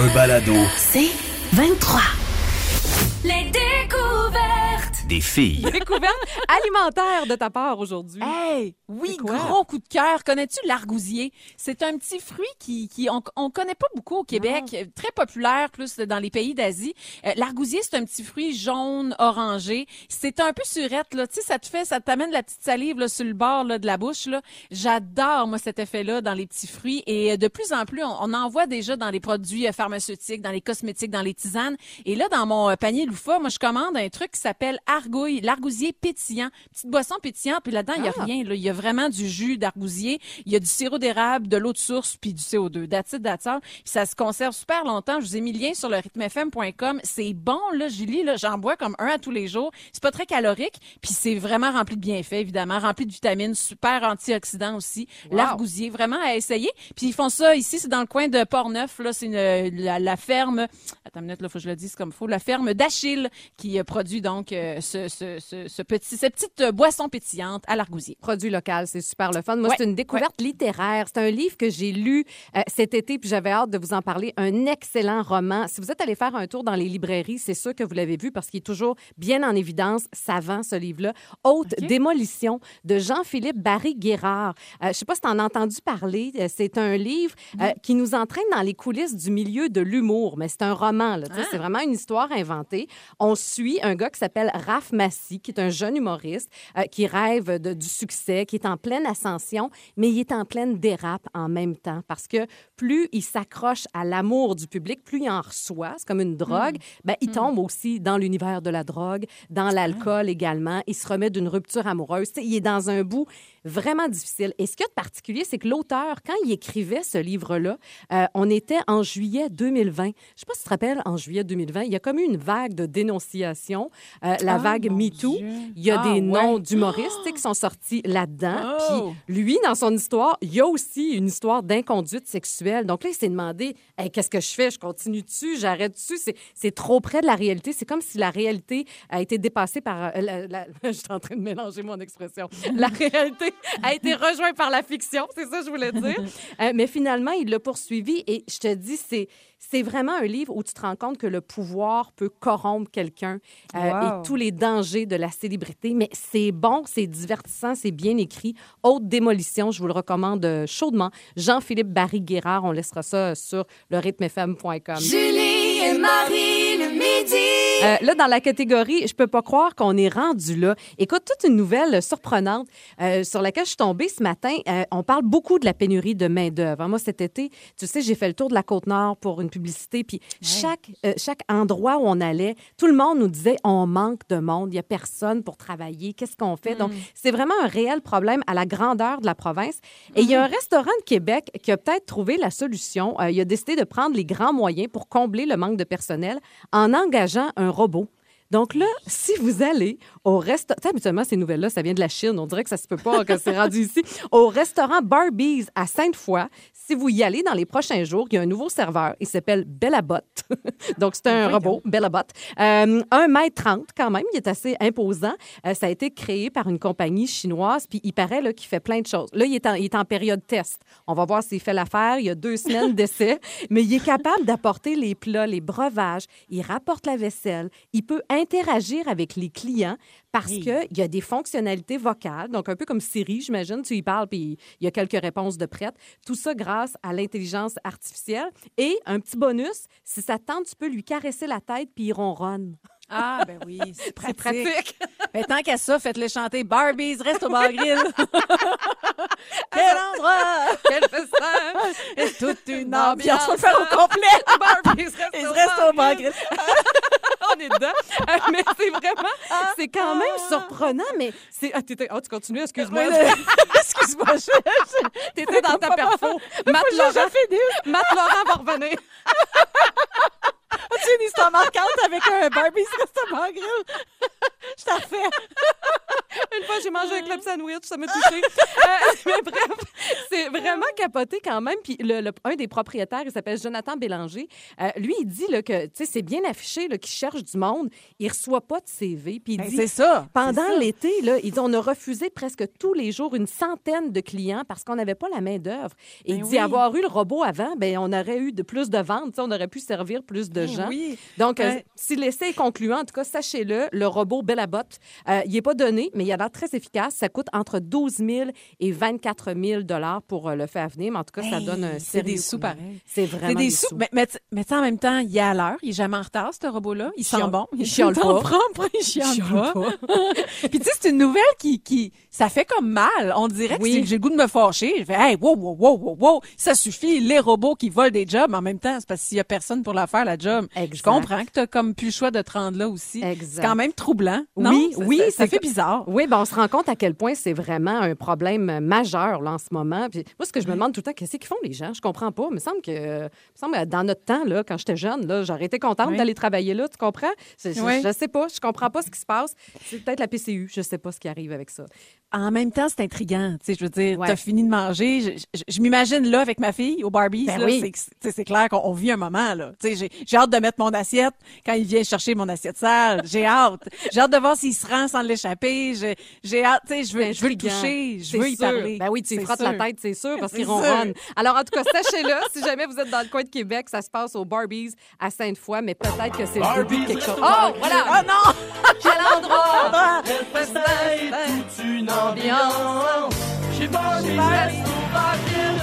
Un balado. C'est 23. Les découvertes. Des filles. Découverte alimentaire de ta part aujourd'hui. Hey, oui, gros coup de cœur. Connais-tu l'argousier? C'est un petit fruit qui, qui on, on connaît pas beaucoup au Québec, très populaire plus dans les pays d'Asie. Euh, l'argousier, c'est un petit fruit jaune orangé. C'est un peu surette là, tu sais, ça te fait, ça t'amène la petite salive là sur le bord là, de la bouche là. J'adore moi cet effet-là dans les petits fruits et euh, de plus en plus, on, on en voit déjà dans les produits euh, pharmaceutiques, dans les cosmétiques, dans les tisanes. Et là, dans mon panier loufa, moi je commande un truc qui s'appelle argouille, l'argousier pétillant, petite boisson pétillante. Puis là-dedans, il y a Ah. rien. Là. Il y a vraiment du jus d'argousier, il y a du sirop d'érable, de l'eau de source, puis du CO2. That's it, that's all. Puis ça se conserve super longtemps. Je vous ai mis le lien sur le rythmefm.com. C'est bon, là, Julie, là, j'en bois comme un à tous les jours. C'est pas très calorique, puis c'est vraiment rempli de bienfaits, évidemment, rempli de vitamines, super antioxydants aussi. Wow. L'argousier, vraiment à essayer. Puis ils font ça ici, c'est dans le coin de Port-Neuf, là, c'est la, la ferme, attends une minute, là, faut que je le dise comme il faut, la ferme d'Achille qui euh, produit donc euh, ce, ce, ce, ce petit, cette petite euh, boisson pétillante à l'argousier. Produit local, c'est super le fun. Moi, Ouais, c'est une découverte littéraire. C'est un livre que j'ai lu euh, cet été, puis j'avais hâte de vous en parler. Un excellent roman. Si vous êtes allé faire un tour dans les librairies, c'est sûr que vous l'avez vu parce qu'il est toujours bien en évidence, savant, ce livre-là. Haute OK. démolition de Jean-Philippe Barry-Guérard. Euh, je sais pas si tu en as entendu parler. Euh, C'est un livre euh, qui nous entraîne dans les coulisses du milieu de l'humour, mais c'est un roman. là, Ah. C'est vraiment une histoire inventée. On suit un gars qui s'appelle Raph Raph Massy, qui est un jeune humoriste euh, qui rêve de- du succès, qui est en pleine ascension, mais il est en pleine dérape en même temps parce que plus il s'accroche à l'amour du public, plus il en reçoit, c'est comme une drogue, ben, il tombe aussi dans l'univers de la drogue, dans l'alcool également. Il se remet d'une rupture amoureuse. Il est dans un bout vraiment difficile. Et ce qu'il y a de particulier, c'est que l'auteur, quand il écrivait ce livre-là, euh, on était en juillet 2020. Je ne sais pas si tu te rappelles, en juillet 2020, il y a comme eu une vague de dénonciation, euh, la Ah, vague MeToo. Il y a Ah, des ouais. noms d'humoristes qui sont sortis là-dedans. Oh. Puis lui, dans son histoire, il y a aussi une histoire d'inconduite sexuelle. Donc là, il s'est demandé Hey, qu'est-ce que je fais? Je continue dessus J'arrête dessus C'est- C'est trop près de la réalité. C'est comme si la réalité a été dépassée par. euh, la- la- Je suis en train de mélanger mon expression. La réalité a été rejointe par la fiction. C'est ça que je voulais dire. Euh, mais finalement, il l'a poursuivi. Et je te dis, c'est. C'est vraiment un livre où tu te rends compte que le pouvoir peut corrompre quelqu'un euh, Wow. et tous les dangers de la célébrité. Mais c'est bon, c'est divertissant, c'est bien écrit. Haute démolition, je vous le recommande euh, chaudement. Jean-Philippe Barry-Guérard, on laissera ça sur le rythmefm.com. Julie et Marie le midi. Euh, là, dans la catégorie, je peux pas croire qu'on est rendu là. Écoute, toute une nouvelle surprenante euh, sur laquelle je suis tombée ce matin. Euh, on parle beaucoup de la pénurie de main-d'œuvre. Moi, cet été, tu sais, j'ai fait le tour de la Côte-Nord pour une publicité. Puis chaque, chaque endroit où on allait, tout le monde nous disait on manque de monde, il y a personne pour travailler. Qu'est-ce qu'on fait? Donc, c'est vraiment un réel problème à la grandeur de la province. Et il y a un restaurant de Québec qui a peut-être trouvé la solution. Il a décidé de prendre les grands moyens pour combler le manque de personnel en engageant un robot. Donc là, si vous allez au restaurant, habituellement, ces nouvelles-là, ça vient de la Chine. On dirait que ça se peut pas que c'est rendu ici. Au restaurant Barbies à Sainte-Foy, si vous y allez dans les prochains jours, il y a un nouveau serveur. Il s'appelle Bellabot. Donc, c'est un robot, Bellabot. Euh, 1m30 quand même. Il est assez imposant. Euh, ça a été créé par une compagnie chinoise. Puis il paraît là, qu'il fait plein de choses. Là, il est, en, il est en période test. On va voir s'il fait l'affaire. Il y a deux semaines d'essai. Mais il est capable d'apporter les plats, les breuvages. Il rapporte la vaisselle. Il peut interagir avec les clients parce qu'il y a des fonctionnalités vocales. Donc, un peu comme Siri, j'imagine. Tu y parles, puis il y a quelques réponses de prête. Tout ça grâce à l'intelligence artificielle. Et un petit bonus, si ça te tente, tu peux lui caresser la tête, puis il ronronne. Ah, ben oui, c'est pratique. pratique. Ben, tant qu'à ça, faites-le chanter Barbies, reste au bar grill. Quel endroit! Quel festin! Toute une ambiance. Faut le faire au complet. Barbies, reste reste au bar grill. On est dedans. Mais c'est vraiment, c'est quand même surprenant, mais c'est. Ah, t'étais- ah, tu continues, excuse-moi. Excuse-moi, je, T'étais dans ta perfo. Matt Laurent. Matt Laurent va revenir. As-tu une histoire marquante avec un Barbies, reste au bar grill? Je t'en refais. Une fois, j'ai mangé un club sandwich, ça m'a touché. Euh, mais bref, c'est vraiment capoté quand même. Puis le, le- un des propriétaires, il s'appelle Jonathan Bélanger. Euh, lui, il dit là, que c'est bien affiché qu'il cherche du monde. Il reçoit pas de CV. Puis il Ben, dit c'est ça. Pendant l'été, il dit on a refusé presque tous les jours une centaine de clients parce qu'on n'avait pas la main d'œuvre. Et il Ben dit oui. avoir eu le robot avant, ben on aurait eu de plus de ventes, on aurait pu servir plus de Oui. Donc, euh, si l'essai est concluant, en tout cas, sachez-le, le robot Bellabot, euh, il n'est pas donné, mais il a l'air très efficace. Ça coûte entre 12 000 et 24 000 dollars pour euh, le faire venir, mais en tout cas, ça donne un c'est sérieux des coup sous pareils. C'est C'est vraiment des sous. Mais, mais, mais en même temps, il est à l'heure. Il est jamais en retard, ce robot-là. Il sent chiale- bon. il chiale pas. propre, Il chiale pas. Puis tu sais, c'est une nouvelle qui, qui, ça fait comme mal. On dirait que Oui. c'est- j'ai le goût de me fâcher. Je fais, hey, wow, wow, wow, wow, wow. Ça suffit, les robots qui volent des jobs. En même temps, c'est parce qu'il y a personne pour la faire, la job. Je Exact. comprends que t'as comme plus le choix de te rendre là aussi. C'est quand même troublant. Non? Oui, Ça- oui, ça, fait que- bizarre. Oui, ben on se rend compte à quel point c'est vraiment un problème majeur là, en ce moment. Puis moi, ce que je me demande tout le temps, qu'est-ce qu'ils font les gens? Je comprends pas. Il me semble que, me semble dans notre temps, là, quand j'étais jeune, là, j'aurais été contente Oui. d'aller travailler là. Tu comprends? Je, je, Oui. je sais pas. Je comprends pas ce qui se passe. C'est peut-être la PCU. Je sais pas ce qui arrive avec ça. En même temps, c'est intriguant. Tu sais, je veux dire, Ouais. t'as fini de manger. Je, je- je m'imagine là avec ma fille au Barbie. Ben oui. c'est, tu clair qu'on on vit un moment là. Tu sais, j'ai hâte de mettre mon assiette quand il vient chercher mon assiette sale. J'ai hâte. J'ai hâte de voir s'il se rend sans l'échapper. J'ai, j'ai hâte. Tu sais, je veux, je veux le toucher. Je veux y sûr. parler. Ben oui, tu C'est frottes sûr. la tête, c'est sûr, parce qu'il ronronne. Alors, en tout cas, sachez-le, si jamais vous êtes dans le coin de Québec, ça se passe au Barbies à Sainte-Foy, mais peut-être que c'est le début de quelque chose. Oh, voilà! Oh non! Quel endroit! Ah! toute une ambiance. Chez Barbies, reste au Barbies.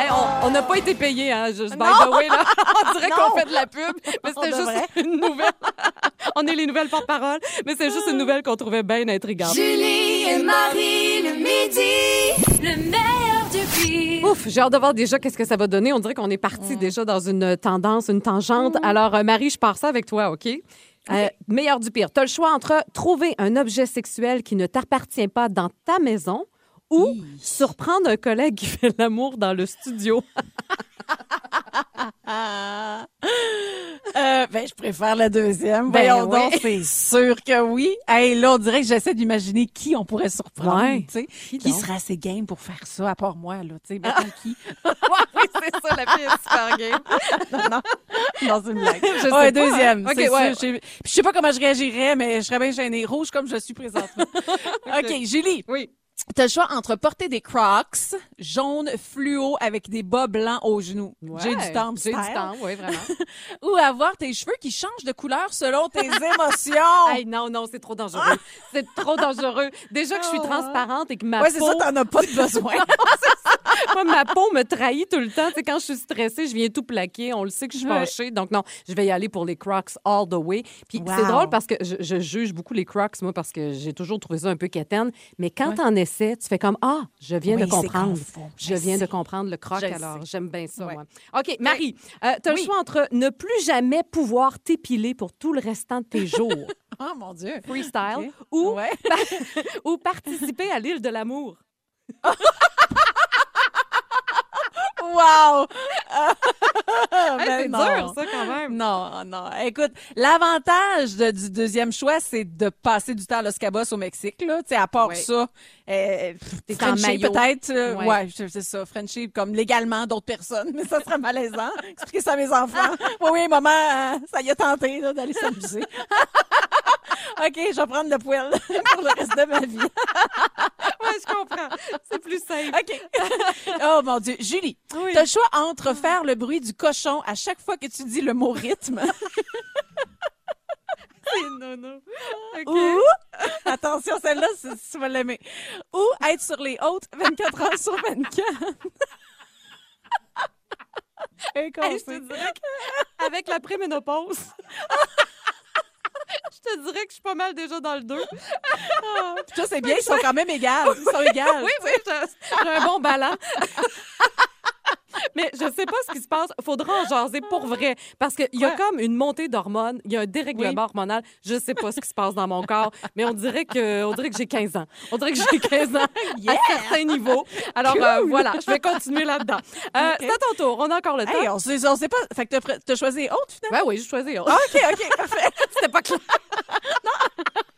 Hey, on, n'a pas été payé, hein, juste by the way, là. On dirait qu'on fait de la pub, mais c'était devrait. juste une nouvelle. On est les nouvelles porte-parole, mais c'est juste une nouvelle qu'on trouvait bien intrigante. Julie et Marie le midi, le meilleur du pire. Ouf, j'ai hâte de voir déjà qu'est-ce que ça va donner. On dirait qu'on est parti déjà dans une tendance, une tangente. Alors, euh, Marie, je pars ça avec toi, OK? Euh, meilleur du pire. Tu as le choix entre trouver un objet sexuel qui ne t'appartient pas dans ta maison ou surprendre un collègue qui fait l'amour dans le studio. Ah. Euh, ben, je préfère la deuxième. Ben Voyons donc, c'est sûr que oui. Hey, là, on dirait que j'essaie d'imaginer qui on pourrait surprendre. Ouais. Qui, donc? serait assez game pour faire ça, à part moi, là, tu sais. mettons qui? oui, c'est ça, la fille est super game. non, non, dans une blague. Je ouais, deuxième. hein. Ok, c'est ouais. sûr. Je sais pas comment je réagirais, mais je serais bien gênée. Rouge comme je suis présentement. OK, Julie. Oui. T'as le choix entre porter des crocs jaunes fluo avec des bas blancs aux genoux. J'ai du temps, J'ai du temps, oui, vraiment. Ou avoir tes cheveux qui changent de couleur selon tes émotions. Hey, non, non, c'est trop dangereux. C'est trop dangereux. Déjà que je suis transparente et que ma Ouais, c'est peau... ça, t'en as pas de besoin. Moi, ma peau me trahit tout le temps. Tu sais, quand je suis stressée, je viens tout plaquer. On le sait que je suis fâchée. Donc, non, je vais y aller pour les Crocs all the way. Puis, Wow. c'est drôle parce que je, je juge beaucoup les Crocs, moi, parce que j'ai toujours trouvé ça un peu quétaine. Mais quand t'en essaies, tu fais comme Ah, je viens Oui, de comprendre. Je Je viens de comprendre le croc, alors j'aime bien ça. Ouais. OK, Marie, euh, tu as Oui. le choix entre ne plus jamais pouvoir t'épiler pour tout le restant de tes jours, oh mon Dieu. freestyle, ou, Ouais. ou participer à l'île de l'amour. Wow! Hey, Ben c'est dur, ça, quand même. Non, non. Écoute, l'avantage de- du deuxième choix, c'est de passer du temps à Los Cabos au Mexique, là. Tu sais, à part Ouais. ça, euh, T'es en maillot. peut-être. euh, Ouais. c'est ça. Frenchie, comme légalement d'autres personnes, mais ça serait malaisant. Expliquer ça à mes enfants. oui, oui, maman, euh, ça y a tenté, là, d'aller s'amuser. OK, je vais prendre le poil pour le reste de ma vie. Ouais, je comprends. C'est plus simple. OK. oh mon Dieu. Julie, Oui. t'as le choix entre faire le bruit du cochon à chaque fois que tu dis le mot rythme Non, non. ou, attention, celle-là, tu vas l'aimer, ou être sur les hautes 24 heures sur 24. Et Hey, je te dirais qu'avec la préménopause, je te dirais que je suis pas mal déjà dans le 2. Ça, c'est bien, ils sont quand même égales. Ils sont égales. Oui, oui, j'ai j'ai un bon ballon. Mais je sais pas ce qui se passe. Faudra en jaser pour vrai. Parce qu'il y a Ouais. comme une montée d'hormones, il y a un dérèglement hormonal. Je sais pas ce qui se passe dans mon corps, mais on dirait que, on dirait que j'ai 15 ans. On dirait que j'ai 15 ans Yeah! à certains niveaux. Alors euh, voilà, je vais continuer là-dedans. Euh, C'est à ton tour. On a encore le temps. Hey, on sait, on sait pas. Fait que t'as choisi haute, finalement? Ouais, oui, j'ai choisi. Ah, OK, OK, parfait. C'était pas clair.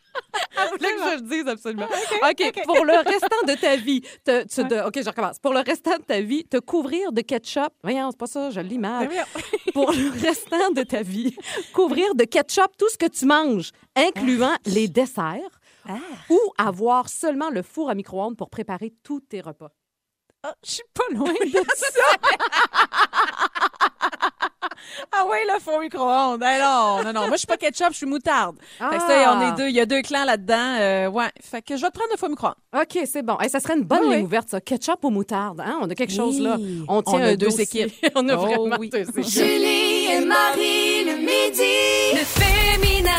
Elle voulait que je le dise absolument. OK, pour le restant de ta vie, te- tu de- OK, je recommence. Pour le restant de ta vie, te couvrir de ketchup. Voyons, c'est pas ça, je lis mal. Voyons. Pour le restant de ta vie, couvrir de ketchup tout ce que tu manges, incluant les desserts, Ah. ou avoir seulement le four à micro-ondes pour préparer tous tes repas. Ah, je suis pas loin de ça. ah ouais, le faux micro-ondes. Eh non, non, non. Moi, je suis pas ketchup, je suis moutarde. Fait que ça, Ah. on est deux. Il y a deux clans là-dedans. Euh, ouais. Fait que je vais te prendre le faux micro-ondes. OK, c'est bon. Hey, ça serait une bonne Oui, ligne oui. ouverte, ça. Ketchup ou moutarde. Hein? On a quelque chose là. On tient On a un deux dossier. équipes. On a Oh, vraiment oui. deux équipes. Julie et Marie le midi, le féminin.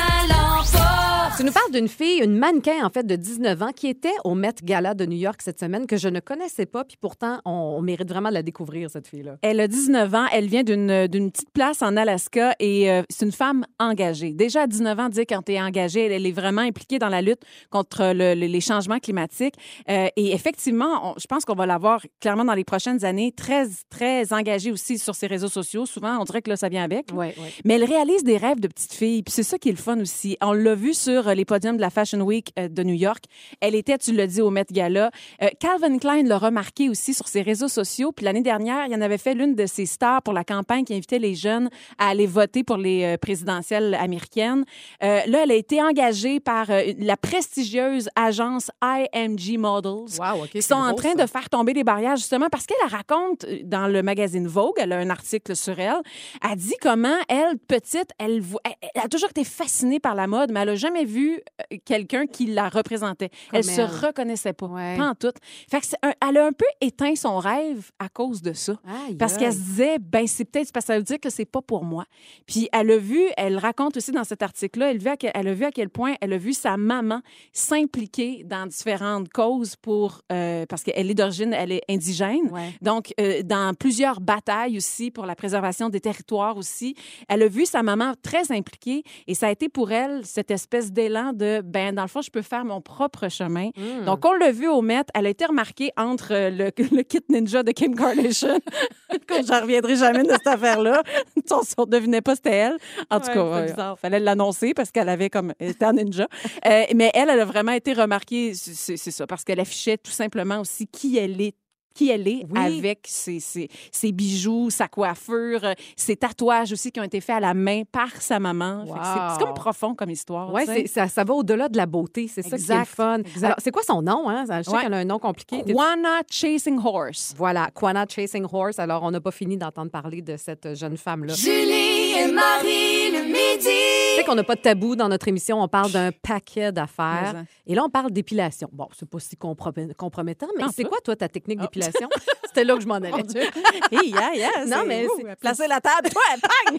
Tu nous parles d'une fille, une mannequin en fait de 19 ans qui était au Met Gala de New York cette semaine que je ne connaissais pas puis pourtant on, on mérite vraiment de la découvrir cette fille là. Elle a 19 ans. Elle vient d'une petite place en Alaska et euh, c'est une femme engagée. Déjà à 19 ans, dire quand tu es engagée, elle, elle est vraiment impliquée dans la lutte contre le- le- les changements climatiques. Euh, et effectivement, on- je pense qu'on va la voir clairement dans les prochaines années très, très engagée aussi sur ses réseaux sociaux. Souvent, on dirait que là, ça vient avec. là. Ouais, ouais. Mais elle réalise des rêves de petite fille. Puis c'est ça qui est le fun aussi. On l'a vu sur euh, les podiums de la Fashion Week euh, de New York. Elle était, tu l'as dit, au Met Gala. Euh, Calvin Klein l'a remarqué aussi sur ses réseaux sociaux. Puis l'année dernière, il en avait fait l'une de ses stars pour la campagne qui invitait les jeunes à aller voter pour les présidentielles américaines. Euh, là, elle a été engagée par la prestigieuse agence IMG Models Wow, OK. qui sont en train de faire tomber les barrières justement parce qu'elle elle raconte dans le magazine Vogue, elle a un article sur elle, elle dit comment elle petite, elle, elle, elle a toujours été fascinée par la mode, mais elle a jamais vu euh, quelqu'un qui la représentait. Comme elle, se elle. reconnaissait pas, Ouais. pas en tout. Fait que c'est un- elle a un peu éteint son rêve à cause de ça. Aïe, Parce qu'elle se disait, ben c'est peut-être parce que ça veut dire que c'est pas pour moi. Puis elle a vu, elle raconte aussi dans cet article-là, elle, quel- elle a vu à quel point elle a vu sa maman s'impliquer dans différentes causes pour, euh, parce qu'elle est d'origine, elle est indigène. Ouais. Donc, euh, dans plusieurs batailles aussi pour la préservation des territoires aussi. Elle a vu sa maman très impliquée et ça a été pour elle cette espèce de, ben dans le fond, je peux faire mon propre chemin. Hmm. Donc, on l'a vu au Met. Elle a été remarquée entre euh, le, le kit ninja de Kim Kardashian. Quand j'en reviendrai jamais de cette affaire-là. on ne devinait pas c'était elle. En tout Ouais, cas, il fallait l'annoncer parce qu'elle avait comme elle était en ninja. Euh, mais elle, elle a vraiment été remarquée, c'est c'est ça, parce qu'elle affichait tout simplement aussi qui elle est qui elle est Oui. avec ses, ses- ses bijoux, sa coiffure, ses tatouages aussi qui ont été faits à la main par sa maman. C'est- comme profond comme histoire. C'est- ça, ça va au-delà de la beauté. C'est ça qui est le fun. exact. Alors, c'est quoi son nom? Hein? Je sais Ouais. qu'elle a un nom compliqué. Juana Chasing Horse. Voilà, Quana Chasing Horse. Alors, on n'a pas fini d'entendre parler de cette jeune femme-là. Julie et Marie le midi. Tu sais qu'on n'a pas de tabou dans notre émission. On parle d'un paquet d'affaires. Et là, on parle d'épilation. Bon, c'est pas si comprom- compromettant, mais c'est quoi, toi, ta technique Ah. d'épilation? C'était là que je m'en allais. Hey, yeah, yeah, Non, c'est- mais Ouh, c'est- placer la table, toi, bang!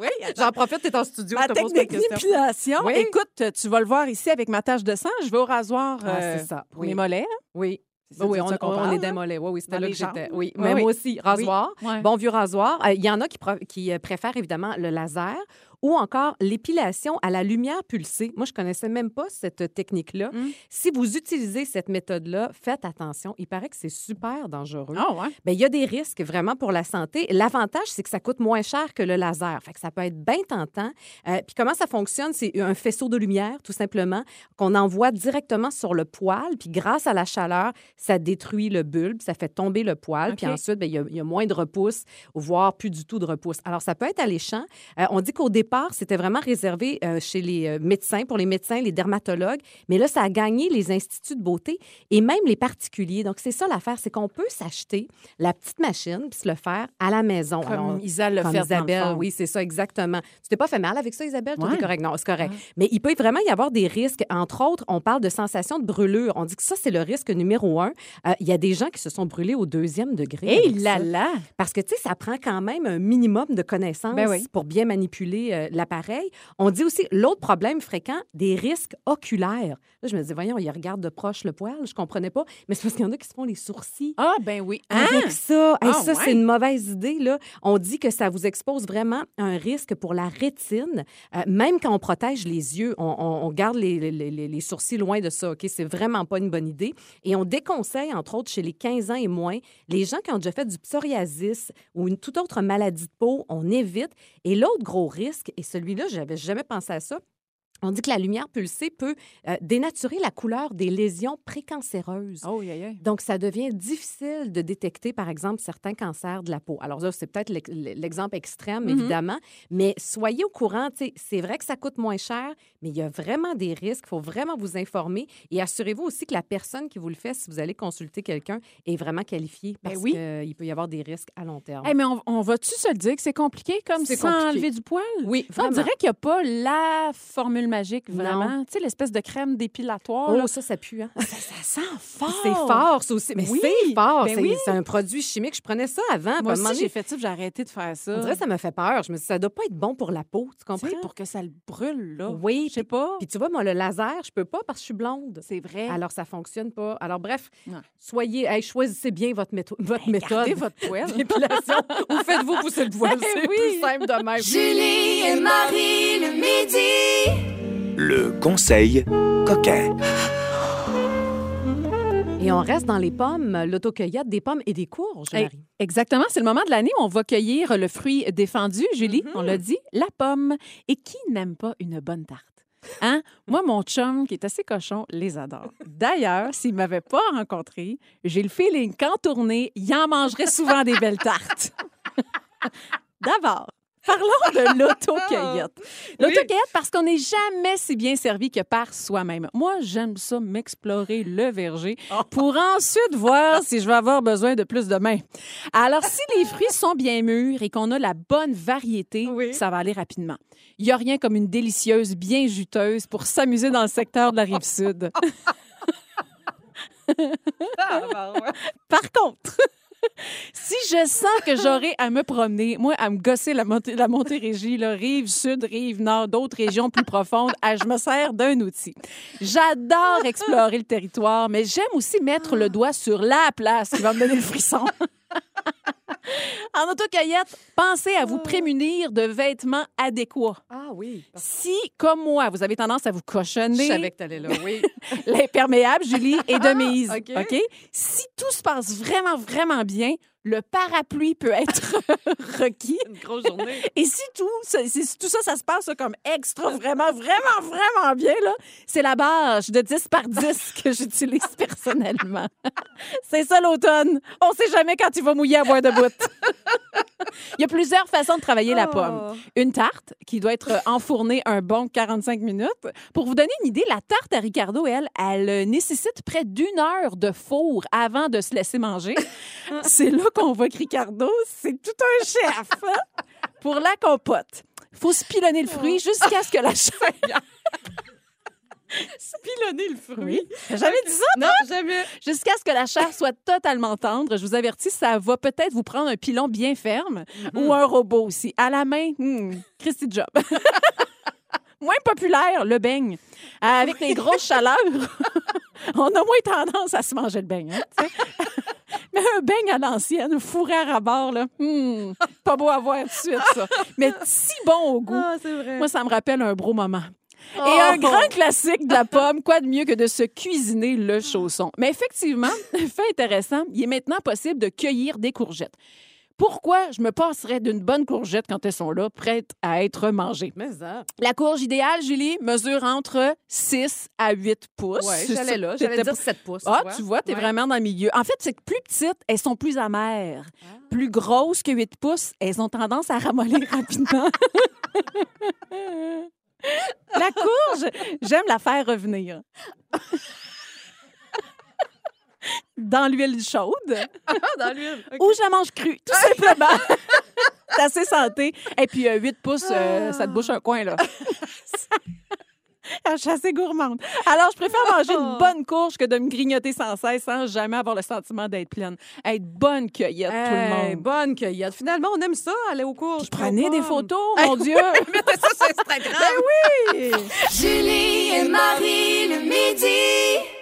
oui, J'en profite, t'es en studio, Ma je te pose technique d'épilation. Oui. Écoute, tu vas le voir ici avec ma tache de sang. Je vais au rasoir Ah, euh, c'est ça, pour oui. mes mollets. hein? Oui. Oui, on, on- on est démolé. Oui, oui, c'était là que j'étais. Oui, Oui, mais oui. moi aussi, rasoir. Bon vieux rasoir. Euh, Il y en a qui euh, préfèrent évidemment le laser ou encore l'épilation à la lumière pulsée. Moi, je connaissais même pas cette technique-là. Mm. Si vous utilisez cette méthode-là, faites attention. Il paraît que c'est super dangereux. Ah ouais? Ben, il y a des risques vraiment pour la santé. L'avantage, c'est que ça coûte moins cher que le laser. Fait que ça peut être bien tentant. Euh, puis comment ça fonctionne? C'est un faisceau de lumière, tout simplement, qu'on envoie directement sur le poil. Puis grâce à la chaleur, ça détruit le bulbe, ça fait tomber le poil. Puis ensuite, ben, il y, a- il y a moins de repousse, voire plus du tout de repousse. Alors, ça peut être alléchant. Euh, on dit qu'au départ, c'était vraiment réservé euh, chez les euh, médecins, pour les médecins, les dermatologues. Mais là, ça a gagné les instituts de beauté et même les particuliers. Donc, c'est ça l'affaire, c'est qu'on peut s'acheter la petite machine puis se le faire à la maison. Comme Alors, Isabelle le comme fait dans le Isabelle, fond. oui, c'est ça, exactement. Tu t'es pas fait mal avec ça, Isabelle? Tout Ouais. est correct? Non, c'est correct. Mais il peut vraiment y avoir des risques. Entre autres, on parle de sensation de brûlure. On dit que ça, c'est le risque numéro un. Euh, Il y a des gens qui se sont brûlés au deuxième degré. Hé avec là là! Parce que, tu sais, ça prend quand même un minimum de connaissances Ben oui. pour bien manipuler euh, l'appareil. On dit aussi, l'autre problème fréquent, des risques oculaires. Là, je me dis, voyons, ils regardent de proche le poil. Je comprenais pas. Mais c'est parce qu'il y en a qui se font les sourcils. Ah, ben oui. Hein? Avec ça, Hey, Ah, ça ouais. c'est une mauvaise idée. Là. On dit que ça vous expose vraiment à un risque pour la rétine, Euh, même quand on protège les yeux, on, on- on garde les, les- les- les sourcils loin de ça. Ok, C'est vraiment pas une bonne idée. Et on déconseille, entre autres, chez les 15 ans et moins, les gens qui ont déjà fait du psoriasis ou une toute autre maladie de peau, on évite. Et l'autre gros risque, et celui-là, j'avais jamais pensé à ça, on dit que la lumière pulsée peut euh, dénaturer la couleur des lésions précancéreuses. Oh, yeah, yeah. Donc, ça devient difficile de détecter, par exemple, certains cancers de la peau. Alors, c'est peut-être l'ex- l'exemple extrême, Mhm. évidemment, mais soyez au courant. C'est vrai que ça coûte moins cher, mais il y a vraiment des risques. Il faut vraiment vous informer et assurez-vous aussi que la personne qui vous le fait, si vous allez consulter quelqu'un, est vraiment qualifiée Ben parce oui. qu'il peut y avoir des risques à long terme. Hey, mais on, on va-tu se le dire que c'est compliqué comme compliqué. enlever du poil? oui, On dirait qu'il n'y a pas la formule magique, vraiment. Tu sais, l'espèce de crème dépilatoire. Oh, là. ça, ça pue, hein? ça, ça sent fort. C'est fort, ça aussi. Mais Oui, c'est fort. ben c'est oui. un produit chimique. Je prenais ça avant. Moi aussi, j'ai fait ça, j'ai arrêté de faire ça. On dirait que ça me fait peur. Je me dis, ça doit pas être bon pour la peau. Tu comprends? sais, pour que ça le brûle, là. Oui, Je sais pas. Puis tu vois, moi, le laser, je peux pas parce que je suis blonde. C'est vrai. Alors, ça fonctionne pas. Alors, bref, soyez, hey, choisissez bien votre, métho- votre méthode Gardez votre poil. d'épilation ou faites-vous pousser le poil. C'est oui. plus simple de même. Julie et Marie le midi. Le conseil coquin. Et on reste dans les pommes, l'autocueillette des pommes et des courges, Hey, Marie. Exactement, c'est le moment de l'année où on va cueillir le fruit défendu, Julie, on l'a dit, la pomme. Et qui n'aime pas une bonne tarte? Hein? Moi, mon chum, qui est assez cochon, les adore. D'ailleurs, s'il ne m'avait pas rencontré, j'ai le feeling qu'en tournée, il en mangerait souvent des belles tartes. D'abord, Parlons de l'autocueillette. L'autocueillette, parce qu'on n'est jamais si bien servi que par soi-même. Moi, j'aime ça m'explorer le verger pour ensuite voir si je vais avoir besoin de plus de mains. Alors, si les fruits sont bien mûrs et qu'on a la bonne variété, ça va aller rapidement. Il n'y a rien comme une délicieuse, bien juteuse pour s'amuser dans le secteur de la rive sud. Par contre, si je sens que j'aurai à me promener, moi, à me gosser la, montée, la Montérégie, là, rive sud, rive nord, d'autres régions plus profondes, ah, je me sers d'un outil. J'adore explorer le territoire, mais j'aime aussi mettre le doigt sur la place qui va me donner le frisson. En autocueillette, pensez à vous prémunir de vêtements adéquats. Ah oui. Si, comme moi, vous avez tendance à vous cochonner. Je savais que t'allais là, oui. L'imperméable, Julie, est de Ah, mise. OK. OK? Si tout se passe vraiment, vraiment bien, le parapluie peut être requis. Une grosse journée. Et si tout, ça- si tout ça, ça se passe comme extra, vraiment, vraiment, vraiment bien, là, c'est la barge de 10 par 10 que j'utilise personnellement. c'est ça l'automne. On sait jamais quand il va mouiller à boire de bout. Il y a plusieurs façons de travailler la pomme. Une tarte qui doit être enfournée un bon 45 minutes. Pour vous donner une idée, la tarte à Ricardo, elle, elle euh, nécessite près d'une heure de four avant de se laisser manger. C'est là qu'on voit que Ricardo, c'est tout un chef. hein? Pour la compote, faut spilonner le fruit jusqu'à ce que la chair... Pilonner le fruit. T'as jamais dit ça, Non, jamais. Jusqu'à ce que la chair soit totalement tendre. Je vous avertis, ça va peut-être vous prendre un pilon bien ferme ou un robot aussi. À la main, hmm, Christy Job. moins populaire, le beigne. Euh, Avec les grosses chaleurs, on a moins tendance à se manger le beigne. hein. Mais un beigne à l'ancienne, fourré à rabord, là, hmm, pas beau à voir tout de suite, ça. Mais si bon au goût. Ah, vrai. Moi, ça me rappelle un beau moment. Et Oh. un grand classique de la pomme, quoi de mieux que de se cuisiner le chausson? Mais effectivement, fait intéressant, il est maintenant possible de cueillir des courgettes. Pourquoi je me passerais d'une bonne courgette quand elles sont là, prêtes à être mangées? Mais ça. La courge idéale, Julie, mesure entre 6 à 8 pouces. Ouais, j'allais là. J'allais dire pas- 7 pouces. Ah, vois. tu vois, t'es Ouais. vraiment dans le milieu. En fait, c'est que plus petites, elles sont plus amères. Plus grosses que 8 pouces, elles ont tendance à ramollir rapidement. la courge, j'aime la faire revenir. Dans l'huile chaude dans l'huile. Ou je la mange crue, tout simplement. C'est assez santé. Et puis, 8 pouces, euh, ça te bouche un coin, là. Je suis assez gourmande. Alors, je préfère manger une bonne courge que de me grignoter sans cesse sans jamais avoir le sentiment d'être pleine. Être bonne cueillette, tout le monde. bonne cueillette. Finalement, on aime ça, aller aux courses. Prenez des photos, mon Dieu. Mettez ça sur Instagram. Ben oui! Julie et Marie le midi.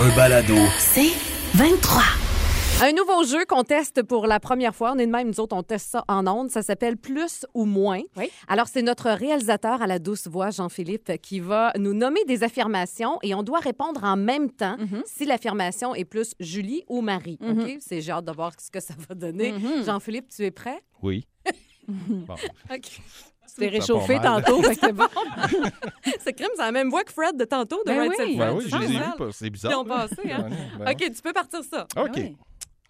Un balado. C'est 23. Un nouveau jeu qu'on teste pour la première fois. On est de même, nous autres, on teste ça en ondes. Ça s'appelle Plus ou Moins. Oui. Alors, c'est notre réalisateur à la douce voix, Jean-Philippe, qui va nous nommer des affirmations et on doit répondre en même temps Mhm. si l'affirmation est plus Julie ou Marie. OK? C'est j'ai hâte de voir ce que ça va donner. Mhm. Jean-Philippe, tu es prêt? Oui. Bon. OK. Tu t'es réchauffé tantôt, fait que c'est bon. C'est crime, c'est la même voix que Fred de tantôt, de Ben Right oui. Said Ben Fred. oui, C'est je les ai vus, c'est Ils bizarre. ont passé, hein? Ben OK, tu peux partir ça. OK. oui.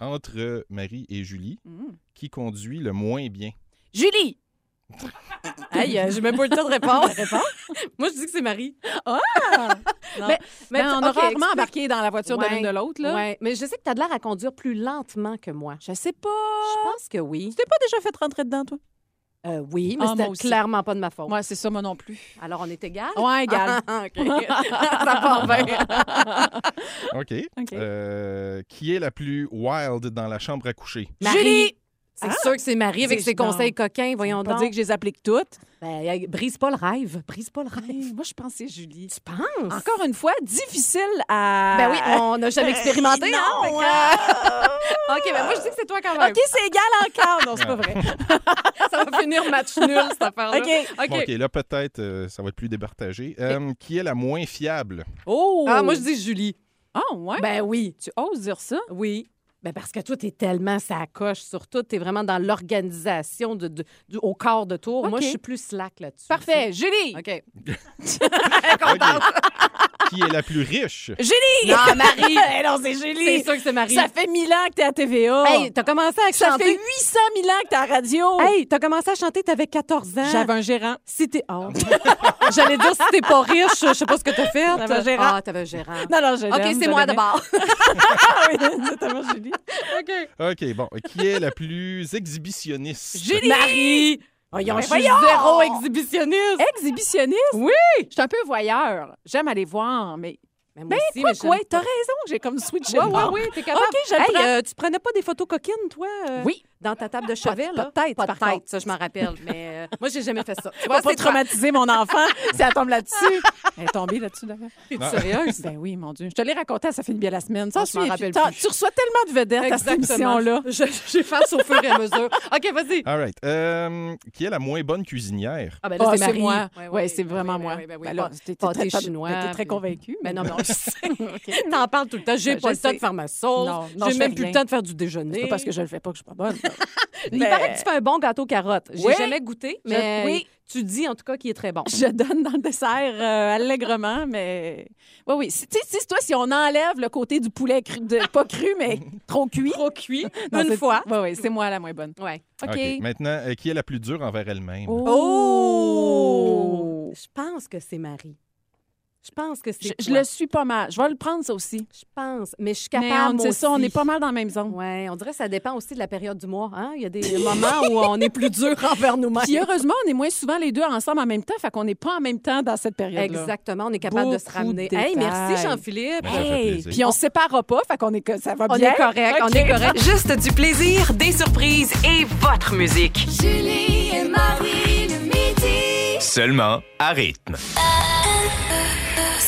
Entre Marie et Julie, Mm. qui conduit le moins bien? Julie! Hey, euh, j'ai même pas eu le temps de répondre. Moi, je dis que c'est Marie. Ah! Non. Mais- Mais Ben, on a rarement explique. embarqué dans la voiture de l'une de l'autre, là. Ouais, mais je sais que tu as de l'air à conduire plus lentement que moi. Je sais pas. Je pense que oui. Tu t'es pas déjà fait rentrer dedans, toi? Euh, oui, mais Ah, c'était clairement pas de ma faute. Ouais, c'est ça, moi non plus. Alors, on est égal? Ouais, égal. Ah, OK. ça part bien. OK. OK. Euh, qui est la plus wild dans la chambre à coucher? Marie. Julie! C'est Ah! sûr que c'est Marie avec ses conseils non. coquins, voyons Pas donc. dire que je les applique toutes? Ben, brise pas le rêve. Brise pas le rêve. Moi, je pense que c'est Julie. Tu penses? Encore une fois, difficile à. Ben oui, on n'a jamais expérimenté, non, hein? Que- euh, OK, ben moi, je dis que c'est toi quand même. OK, c'est égal encore. Non, c'est pas vrai. Ça va finir match nul, cette affaire-là. OK. OK. Bon, là, peut-être, euh, ça va être plus départagé. Euh, qui est la moins fiable? Oh! Ah, moi, je dis Julie. Ah, ouais? Ben oui. Tu oses dire ça? Oui. Ben parce que toi, t'es tellement ça coche sur tout. T'es vraiment dans l'organisation de, de- du- au quart de tour. Moi, je suis plus slack là-dessus. Parfait. Julie! OK. OK. Qui est la plus riche? Julie! Non, Marie. Eh non, c'est Julie. C'est sûr que c'est Marie. Ça fait 1000 ans que t'es à TVA. Hey, t'as commencé à ça chanter. fait 800 000 ans que t'es à la radio. Hey, t'as commencé à chanter, t'avais 14 ans. J'avais un gérant. Si t'es. Oh. J'allais dire si t'es pas riche, je sais pas ce que t'as fait. J'avais un gérant. Ah, t'avais un gérant. Non, non, je OK, c'est moi d'abord. Ah oui, notamment Julie. OK. OK, bon. Qui est la plus exhibitionniste? Julie! Marie! Voyons, Ben je suis voyons! zéro exhibitionniste. Exhibitionniste? Oui! Je suis un peu voyeur. J'aime aller voir, mais. Mais moi Ben, aussi, quoi, mais quoi? j'aime T'as raison, j'ai comme switché Ouais, de ouais, bord. oui, t'es capable. OK, le Hey, euh, tu prenais pas des photos coquines, toi? euh, Oui. Dans ta table de chevet, là? pas de tête, ça, je m'en rappelle. Mais euh, moi, j'ai jamais fait ça. Tu vois, pas c'est traumatiser mon enfant si elle tombe là-dessus. Elle est tombée là-dessus, d'ailleurs. Non. sérieuse? Ben oui, mon Dieu. Je te l'ai raconté, ça fait une bien la semaine. Ça, Ah, je m'en rappelle plus. Tu reçois tellement de vedettes à cette émission-là. Je- J'efface au fur et à mesure. OK, vas-y. All right. Euh, qui est la moins bonne cuisinière? Ah, ben là, Ah, c'est c'est moi. Ouais, Ouais, c'est vraiment ouais, moi. Ben là, t'es- pâté très- chinois. t'es très convaincue. Mais non, mais on le sait. T'en parles tout le temps. J'ai Ben, pas le temps de faire ma sauce. Non, non, J'ai même plus le temps de faire du C'est déjeuner. pas parce que je le fais pas que je suis pas bonne. Il Mais- paraît que tu fais un bon gâteau carotte. J'ai Oui. jamais goûté, Je- mais oui. tu dis en tout cas qu'il est très bon. Je donne dans le dessert euh, allègrement, mais. Oui, oui. Si- Tu sais, si- toi, si on enlève le côté du poulet cru, de, pas cru, mais trop cuit. Trop cuit, Non, une fois. Oui, oui, c'est moi la moins bonne. Ouais. OK. Maintenant, euh, qui est la plus dure envers elle-même? Oh! Je pense que c'est Marie. Je pense que c'est Je, le suis pas mal. Je vais le prendre, ça aussi. Je pense, mais je suis capable. c'est ça, on est pas mal dans la même zone. Ouais, on dirait que ça dépend aussi de la période du mois. Hein? Il y a des moments où on est plus dur envers nous-mêmes. Puis heureusement, on est moins souvent les deux ensemble en même temps, fait qu'on n'est pas en même temps dans cette période-là. Exactement, on est capable de se ramener. de Hey, merci. Jean-Philippe. Hey, puis on se séparera pas, fait qu'on est que ça va On bien. est correct, on est correct. Juste du plaisir, des surprises et votre musique. Julie et Marie le midi. Seulement à rythme.